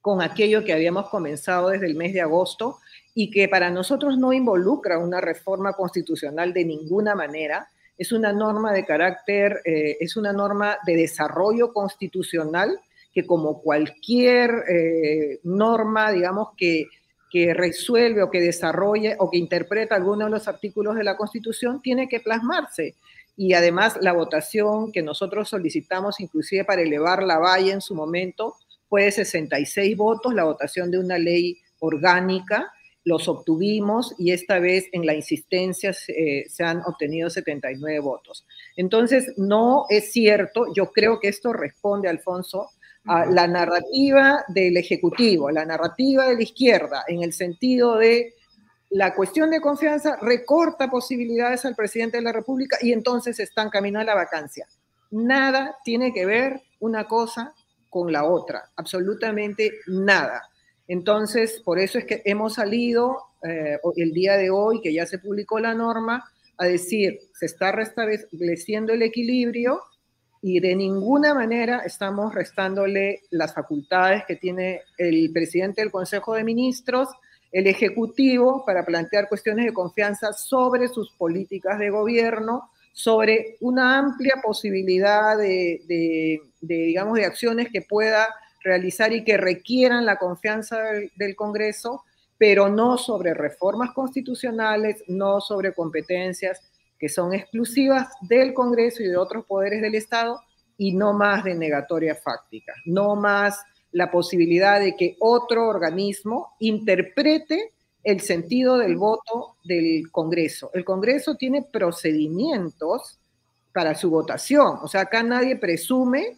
con aquello que habíamos comenzado desde el mes de agosto y que para nosotros no involucra una reforma constitucional de ninguna manera, es una norma de carácter, eh, es una norma de desarrollo constitucional que como cualquier eh, norma, digamos, que, que resuelve o que desarrolle o que interpreta alguno de los artículos de la Constitución, tiene que plasmarse. Y además la votación que nosotros solicitamos, inclusive para elevar la valla en su momento, fue de 66 votos, la votación de una ley orgánica, los obtuvimos y esta vez en la insistencia se han obtenido 79 votos. Entonces, no es cierto, yo creo que esto responde, Alfonso, a la narrativa del Ejecutivo, la narrativa de la izquierda, en el sentido de la cuestión de confianza recorta posibilidades al presidente de la República y entonces están camino a la vacancia. Nada tiene que ver una cosa con la otra, absolutamente nada. Entonces, por eso es que hemos salido eh, el día de hoy, que ya se publicó la norma, a decir, se está restableciendo el equilibrio y de ninguna manera estamos restándole las facultades que tiene el presidente del Consejo de Ministros, el Ejecutivo, para plantear cuestiones de confianza sobre sus políticas de gobierno, sobre una amplia posibilidad de, digamos, de acciones que pueda realizar y que requieran la confianza del, Congreso, pero no sobre reformas constitucionales, no sobre competencias que son exclusivas del Congreso y de otros poderes del Estado y no más de negatoria fáctica, no más la posibilidad de que otro organismo interprete el sentido del voto del Congreso. El Congreso tiene procedimientos para su votación, o sea, acá nadie presume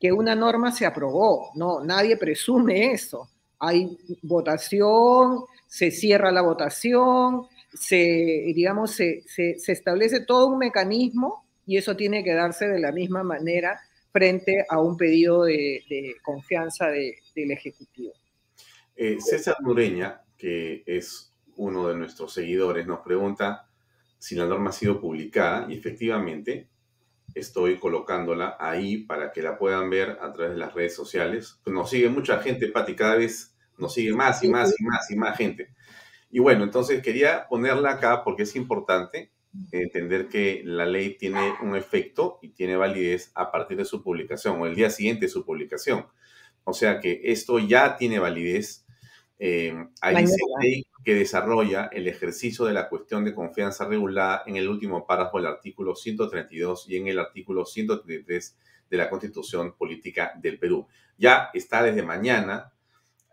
que una norma se aprobó, no, nadie presume eso. Hay votación, se cierra la votación, se, digamos, se, establece todo un mecanismo y eso tiene que darse de la misma manera frente a un pedido de, confianza del Ejecutivo. Eh, César Nureña, que es uno de nuestros seguidores, nos pregunta si la norma ha sido publicada y efectivamente estoy colocándola ahí para que la puedan ver a través de las redes sociales. Nos sigue mucha gente, Pati, cada vez nos sigue más y más y más y más gente. Y bueno, entonces quería ponerla acá porque es importante entender que la ley tiene un efecto y tiene validez a partir de su publicación o el día siguiente de su publicación. O sea que esto ya tiene validez. Eh, hay ley que desarrolla el ejercicio de la cuestión de confianza regulada en el último párrafo del artículo 132 y en el artículo 133 de la Constitución Política del Perú. Ya está desde mañana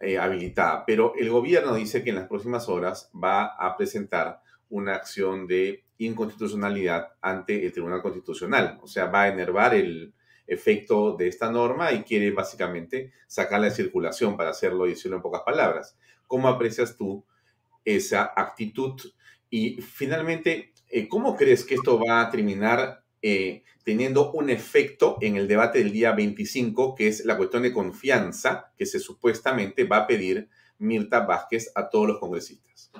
eh, habilitada, pero el gobierno dice que en las próximas horas va a presentar una acción de inconstitucionalidad ante el Tribunal Constitucional. O sea, va a enervar el efecto de esta norma y quiere básicamente sacarla de circulación para hacerlo y decirlo en pocas palabras. ¿Cómo aprecias tú esa actitud? Y finalmente, eh, ¿cómo crees que esto va a terminar eh, teniendo un efecto en el debate del día 25, que es la cuestión de confianza que se supuestamente va a pedir Mirta Vázquez a todos los congresistas.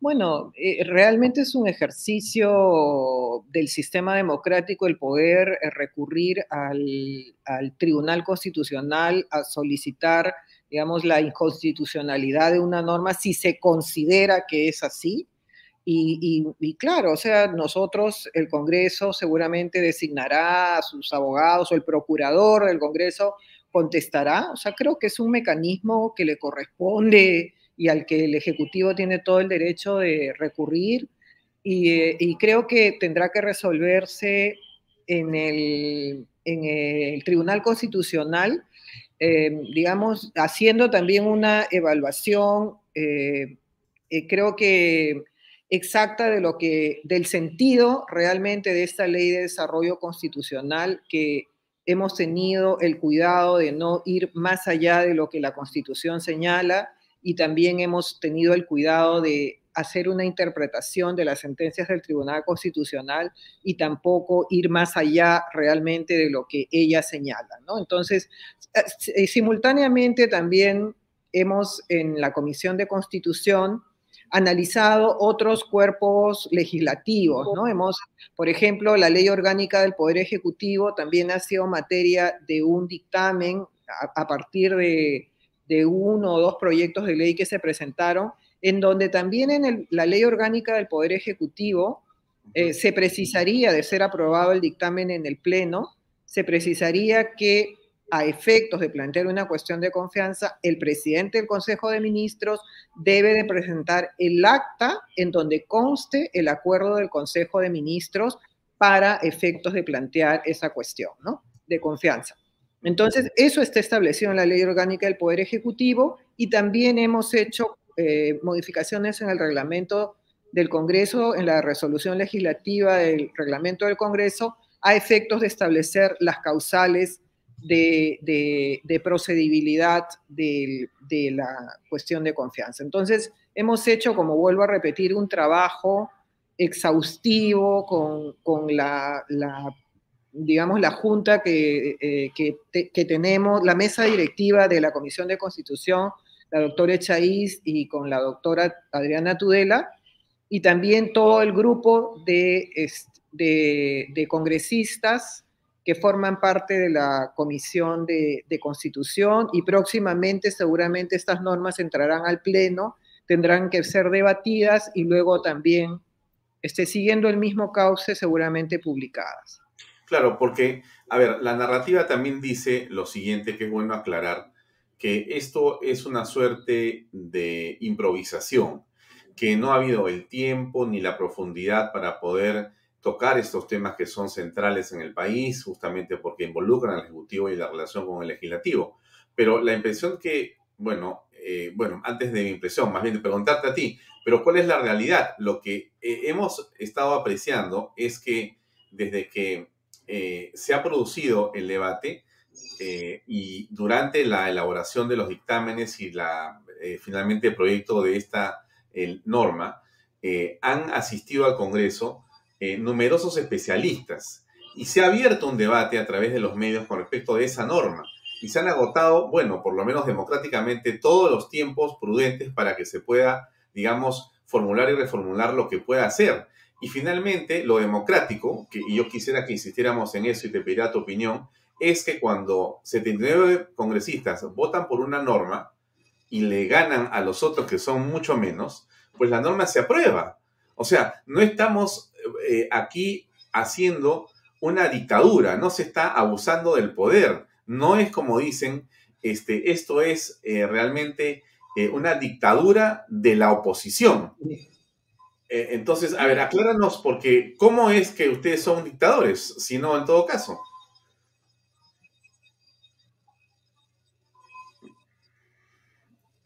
Bueno, eh, realmente es un ejercicio del sistema democrático el poder eh, recurrir al, al, Tribunal Constitucional a solicitar, digamos, la inconstitucionalidad de una norma si se considera que es así. Y, claro, o sea, nosotros, el Congreso seguramente designará a sus abogados o el procurador del Congreso contestará. O sea, creo que es un mecanismo que le corresponde y al que el Ejecutivo tiene todo el derecho de recurrir. Y, creo que tendrá que resolverse en el, en el Tribunal Constitucional, eh, digamos, haciendo también una evaluación. Eh, eh, creo que exacta de lo que, del sentido realmente de esta ley de desarrollo constitucional que hemos tenido el cuidado de no ir más allá de lo que la Constitución señala y también hemos tenido el cuidado de hacer una interpretación de las sentencias del Tribunal Constitucional y tampoco ir más allá realmente de lo que ella señala. ¿no? Entonces, eh, simultáneamente también hemos en la Comisión de Constitución analizado otros cuerpos legislativos, ¿no? Hemos, por ejemplo, la ley orgánica del Poder Ejecutivo también ha sido materia de un dictamen a, partir de, uno o dos proyectos de ley que se presentaron, en donde también en la ley orgánica del Poder Ejecutivo eh, se precisaría, de ser aprobado el dictamen en el Pleno, se precisaría que a efectos de plantear una cuestión de confianza, el presidente del Consejo de Ministros debe de presentar el acta en donde conste el acuerdo del Consejo de Ministros para efectos de plantear esa cuestión ¿no? de confianza. Entonces, eso está establecido en la Ley Orgánica del Poder Ejecutivo y también hemos hecho eh, modificaciones en el reglamento del Congreso, en la resolución legislativa del reglamento del Congreso, a efectos de establecer las causales de, procedibilidad de, la cuestión de confianza. Entonces, hemos hecho, como vuelvo a repetir, un trabajo exhaustivo con, la, digamos, la junta que, que, tenemos, la mesa directiva de la Comisión de Constitución, la doctora Echaíz y con la doctora Adriana Tudela, y también todo el grupo de, de congresistas que forman parte de la Comisión de, Constitución y próximamente seguramente estas normas entrarán al Pleno, tendrán que ser debatidas y luego también, esté siguiendo el mismo cauce, seguramente publicadas. Claro, porque, a ver, la narrativa también dice lo siguiente, que es bueno aclarar, que esto es una suerte de improvisación, que no ha habido el tiempo ni la profundidad para poder tocar estos temas que son centrales en el país, justamente porque involucran al Ejecutivo y la relación con el Legislativo. Pero la impresión que, bueno, eh, bueno, antes de mi impresión, más bien de preguntarte a ti, pero ¿cuál es la realidad? Lo que eh, hemos estado apreciando es que desde que eh, se ha producido el debate y durante la elaboración de los dictámenes y la finalmente el proyecto de esta norma, han asistido al Congreso eh, numerosos especialistas y se ha abierto un debate a través de los medios con respecto de esa norma y se han agotado, bueno, por lo menos democráticamente, todos los tiempos prudentes para que se pueda, digamos, formular y reformular lo que pueda hacer. Y finalmente, lo democrático, que yo quisiera que insistiéramos en eso y te pediría tu opinión, es que cuando 79 congresistas votan por una norma y le ganan a los otros que son mucho menos, pues la norma se aprueba. O sea, no estamos eh, aquí haciendo una dictadura, no se está abusando del poder, no es como dicen, este, esto es eh, realmente eh, una dictadura de la oposición. entonces, a ver, acláranos, porque ¿cómo es que ustedes son dictadores? Si no, en todo caso.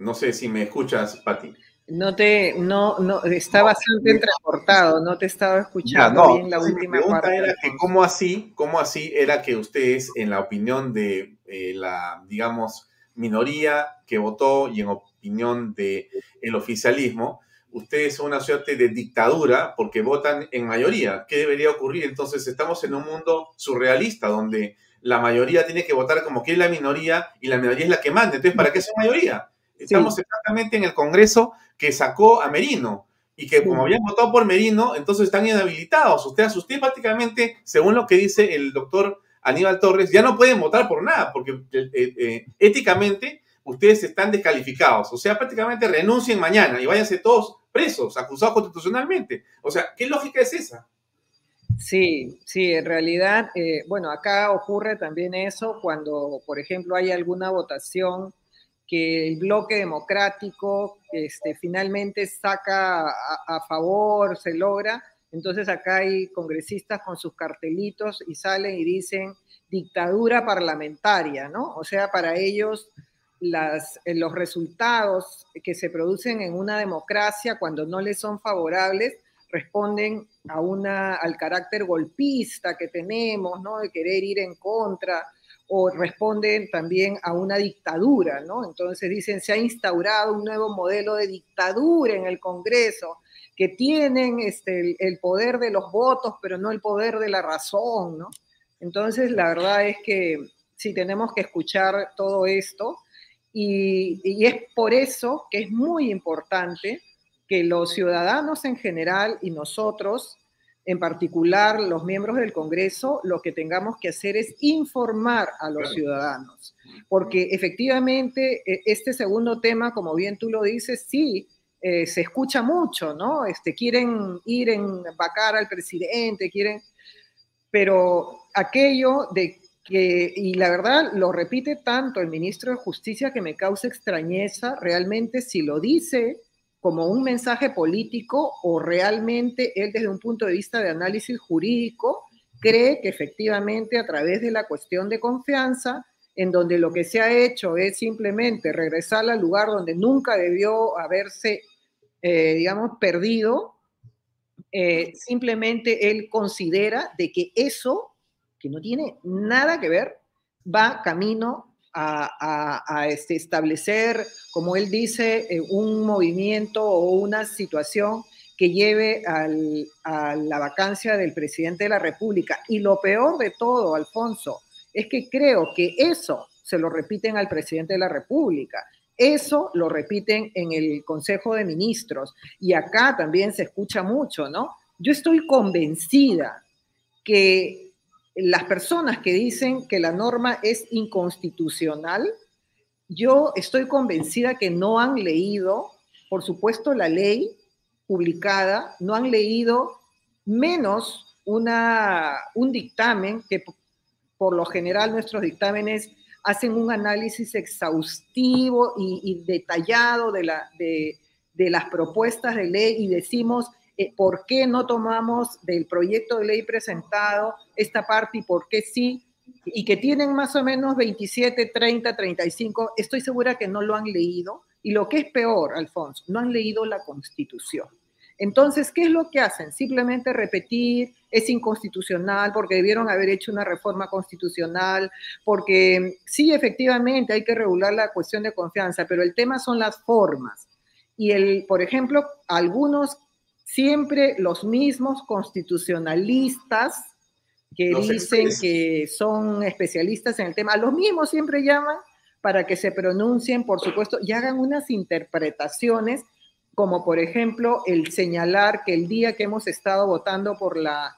No sé si me escuchas, Pati. No te, no, no, está bastante entrecortado, no te estaba escuchando bien la última mi pregunta Era que cómo así, cómo así era que ustedes, en la opinión de eh, la, digamos, minoría que votó y en opinión de el oficialismo, ustedes son una suerte de dictadura porque votan en mayoría. ¿Qué debería ocurrir? Entonces estamos en un mundo surrealista donde la mayoría tiene que votar como que es la minoría y la minoría es la que manda. Entonces, ¿para qué es mayoría? Estamos exactamente en el Congreso que sacó a Merino y que como habían votado por Merino, entonces están inhabilitados. Ustedes, usted prácticamente, según lo que dice el doctor Aníbal Torres, ya no pueden votar por nada, porque eh, eh, eh, éticamente ustedes están descalificados. O sea, prácticamente renuncien mañana y váyanse todos presos, acusados constitucionalmente. O sea, ¿qué lógica es esa? Sí, sí, en realidad, bueno, acá ocurre también eso cuando, por ejemplo, hay alguna votación que el bloque democrático este, finalmente saca a, favor, se logra. Entonces acá hay congresistas con sus cartelitos y salen y dicen dictadura parlamentaria, ¿no? O sea, para ellos eh, los resultados que se producen en una democracia cuando no les son favorables responden a una, al carácter golpista que tenemos, ¿no? De querer ir en contra, o responden también a una dictadura, ¿no? Entonces dicen, se ha instaurado un nuevo modelo de dictadura en el Congreso, que tienen este, el, poder de los votos, pero no el poder de la razón, ¿no? Entonces, la verdad es que sí tenemos que escuchar todo esto y, y es por eso que es muy importante que los ciudadanos en general y nosotros, en particular los miembros del Congreso, lo que tengamos que hacer es informar a los ciudadanos, porque efectivamente e, este segundo tema, como bien tú lo dices, sí, eh, se escucha mucho, ¿no? Este, quieren ir en vacar al presidente, quieren, pero aquello de que, y la verdad lo repite tanto el ministro de Justicia que me causa extrañeza, realmente si lo dice como un mensaje político o realmente él desde un punto de vista de análisis jurídico cree que efectivamente a través de la cuestión de confianza, en donde lo que se ha hecho es simplemente regresar al lugar donde nunca debió haberse, eh, digamos, perdido, eh, simplemente él considera de que eso, que no tiene nada que ver, va camino a, este, establecer, como él dice, eh, un movimiento o una situación que lleve a la vacancia del presidente de la República. Y lo peor de todo, Alfonso, es que creo que eso se lo repiten al presidente de la República. Eso lo repiten en el Consejo de Ministros y acá también se escucha mucho, ¿no? Yo estoy convencida que las personas que dicen que la norma es inconstitucional, yo estoy convencida que no han leído, por supuesto, la ley publicada, no han leído menos un dictamen, que por lo general nuestros dictámenes hacen un análisis exhaustivo y, detallado de, la, de, de las propuestas de ley y decimos eh, por qué no tomamos del proyecto de ley presentado esta parte y por qué sí, y que tienen más o menos 27, 30, 35, estoy segura que no lo han leído. Y lo que es peor, Alfonso, no han leído la Constitución. Entonces, ¿qué es lo que hacen? Simplemente repetir, es inconstitucional porque debieron haber hecho una reforma constitucional, porque sí, efectivamente hay que regular la cuestión de confianza, pero el tema son las formas. Y el, por ejemplo, algunos siempre los mismos constitucionalistas que dicen que son especialistas en el tema, los mismos siempre llaman para que se pronuncien, por supuesto, y hagan unas interpretaciones, como por ejemplo el señalar que el día que hemos estado votando por la,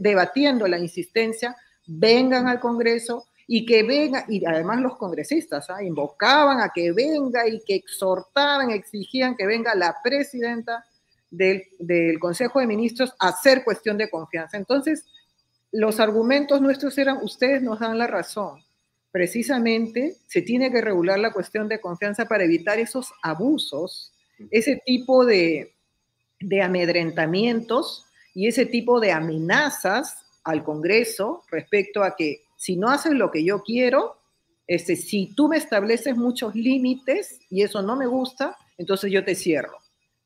debatiendo la insistencia, vengan al Congreso y que venga, y además los congresistas ¿ah? invocaban a que venga y que exhortaban, exigían que venga la presidenta del, Consejo de Ministros hacer cuestión de confianza. Entonces, los argumentos nuestros eran, ustedes nos dan la razón. Precisamente se tiene que regular la cuestión de confianza para evitar esos abusos, ese tipo de, de amedrentamientos y ese tipo de amenazas al Congreso respecto a que si no haces lo que yo quiero, este, si tú me estableces muchos límites y eso no me gusta, entonces yo te cierro.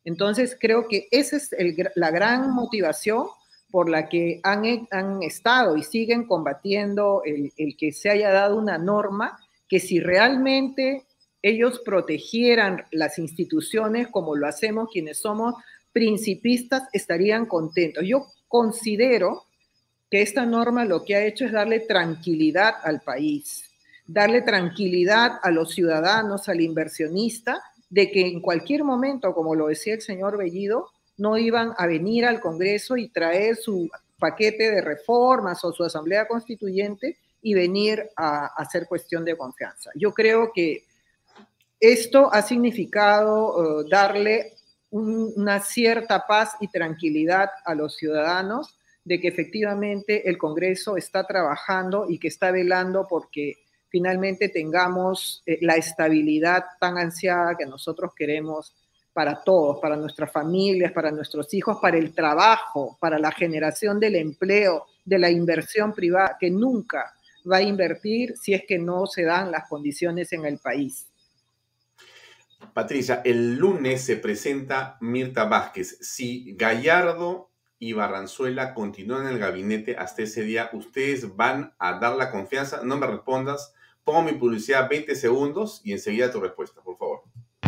Entonces, creo que esa es la gran motivación por la que han, han estado y siguen combatiendo el, el, que se haya dado una norma que si realmente ellos protegieran las instituciones como lo hacemos quienes somos principistas, estarían contentos. Yo considero que esta norma lo que ha hecho es darle tranquilidad al país, darle tranquilidad a los ciudadanos, al inversionista, de que en cualquier momento, como lo decía el señor Bellido, no iban a venir al Congreso y traer su paquete de reformas o su asamblea constituyente y venir a, hacer cuestión de confianza. Yo creo que esto ha significado eh, darle una cierta paz y tranquilidad a los ciudadanos de que efectivamente el Congreso está trabajando y que está velando porque finalmente tengamos eh, la estabilidad tan ansiada que nosotros queremos para todos, para nuestras familias, para nuestros hijos, para el trabajo, para la generación del empleo, de la inversión privada, que nunca va a invertir si es que no se dan las condiciones en el país. Patricia, el lunes se presenta Mirta Vázquez. Si Gallardo y Barranzuela continúan en el gabinete hasta ese día, ¿ustedes van a dar la confianza? No me respondas. Pongo mi publicidad 20 segundos y enseguida tu respuesta, por favor.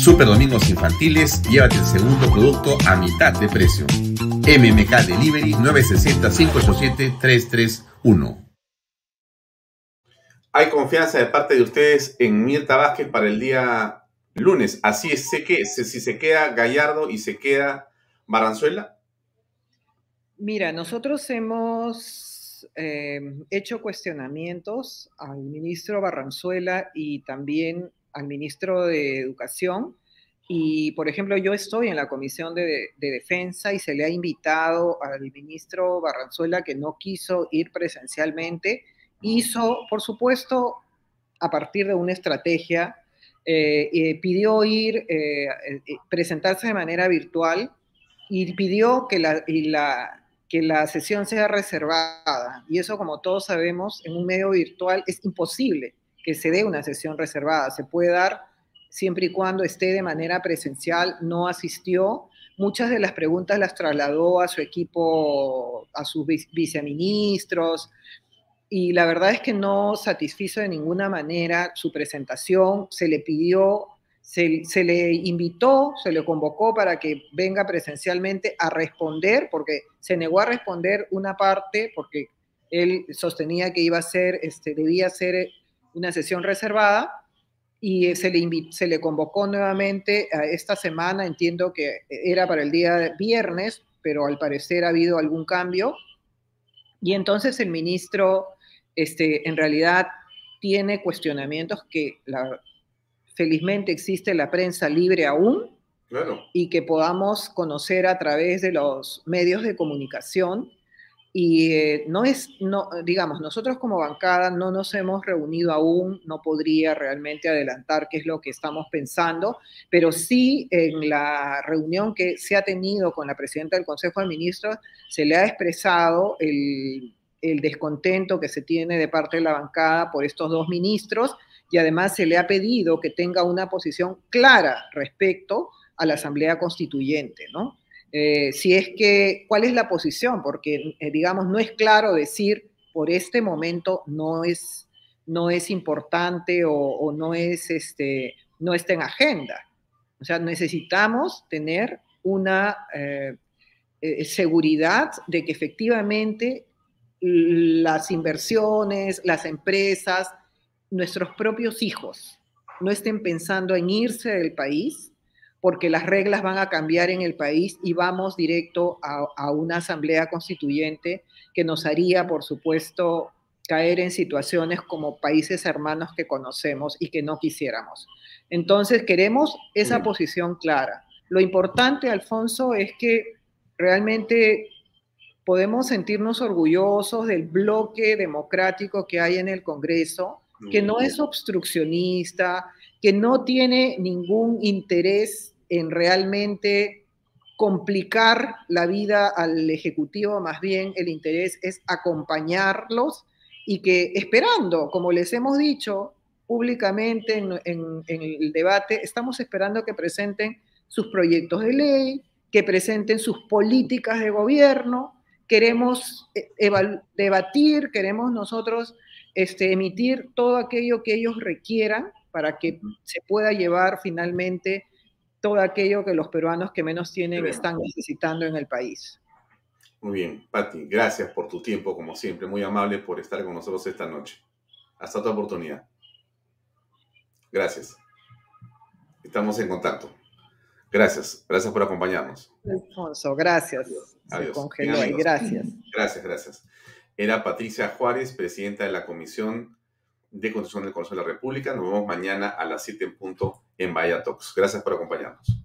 Super domingos infantiles, llévate el segundo producto a mitad de precio. MMK Delivery 960-587-331. Hay confianza de parte de ustedes en Mirta Vázquez para el día lunes. Así es, sé que si se queda Gallardo y se queda Barranzuela. Mira, nosotros hemos eh, hecho cuestionamientos al ministro Barranzuela y también al ministro de Educación. Y, por ejemplo, yo estoy en la Comisión de, de, Defensa y se le ha invitado al ministro Barranzuela que no quiso ir presencialmente hizo, por supuesto, a partir de una estrategia, eh, pidió ir, eh, eh, presentarse de manera virtual y pidió que la, que la sesión sea reservada. Y eso, como todos sabemos, en un medio virtual es imposible que se dé una sesión reservada. Se puede dar siempre y cuando esté de manera presencial, no asistió. Muchas de las preguntas las trasladó a su equipo, a sus viceministros, y la verdad es que no satisfizo de ninguna manera su presentación. Se le pidió, se, le invitó, se le convocó para que venga presencialmente a responder, porque se negó a responder una parte, porque él sostenía que iba a ser, este, debía ser una sesión reservada, y se le, se le convocó nuevamente a esta semana, entiendo que era para el día viernes, pero al parecer ha habido algún cambio. Y entonces el ministro este, en realidad tiene cuestionamientos que felizmente existe la prensa libre aún y que podamos conocer a través de los medios de comunicación. Y eh, no es, no, digamos, nosotros como bancada no nos hemos reunido aún, no podría realmente adelantar qué es lo que estamos pensando, pero sí en la reunión que se ha tenido con la presidenta del Consejo de Ministros se le ha expresado el el descontento que se tiene de parte de la bancada por estos dos ministros y además se le ha pedido que tenga una posición clara respecto a la Asamblea Constituyente, ¿no? Eh, si es que, ¿cuál es la posición? Porque, eh, digamos, no es claro decir por este momento no es, no es importante o, no, es, este, no está en agenda. O sea, necesitamos tener una eh, seguridad de que efectivamente las inversiones, las empresas, nuestros propios hijos no estén pensando en irse del país porque las reglas van a cambiar en el país y vamos directo a, una asamblea constituyente que nos haría, por supuesto, caer en situaciones como países hermanos que conocemos y que no quisiéramos. Entonces, queremos esa posición clara. Lo importante, Alfonso, es que realmente podemos sentirnos orgullosos del bloque democrático que hay en el Congreso, que no es obstruccionista, que no tiene ningún interés en realmente complicar la vida al Ejecutivo, más bien el interés es acompañarlos y que esperando, como les hemos dicho públicamente en, el debate, estamos esperando que presenten sus proyectos de ley, que presenten sus políticas de gobierno, queremos eh, debatir, queremos nosotros este, emitir todo aquello que ellos requieran para que se pueda llevar finalmente todo aquello que los peruanos que menos tienen están necesitando en el país. Muy bien, Patti, gracias por tu tiempo, como siempre, muy amable por estar con nosotros esta noche. Hasta otra oportunidad. Gracias. Estamos en contacto. Gracias, gracias por acompañarnos. Alfonso, gracias. Adiós. congeló gracias. Gracias, gracias. Era Patricia Juárez, presidenta de la Comisión de Constitución del Consejo de la República. Nos vemos mañana a las 7 en punto en Talks. Gracias por acompañarnos.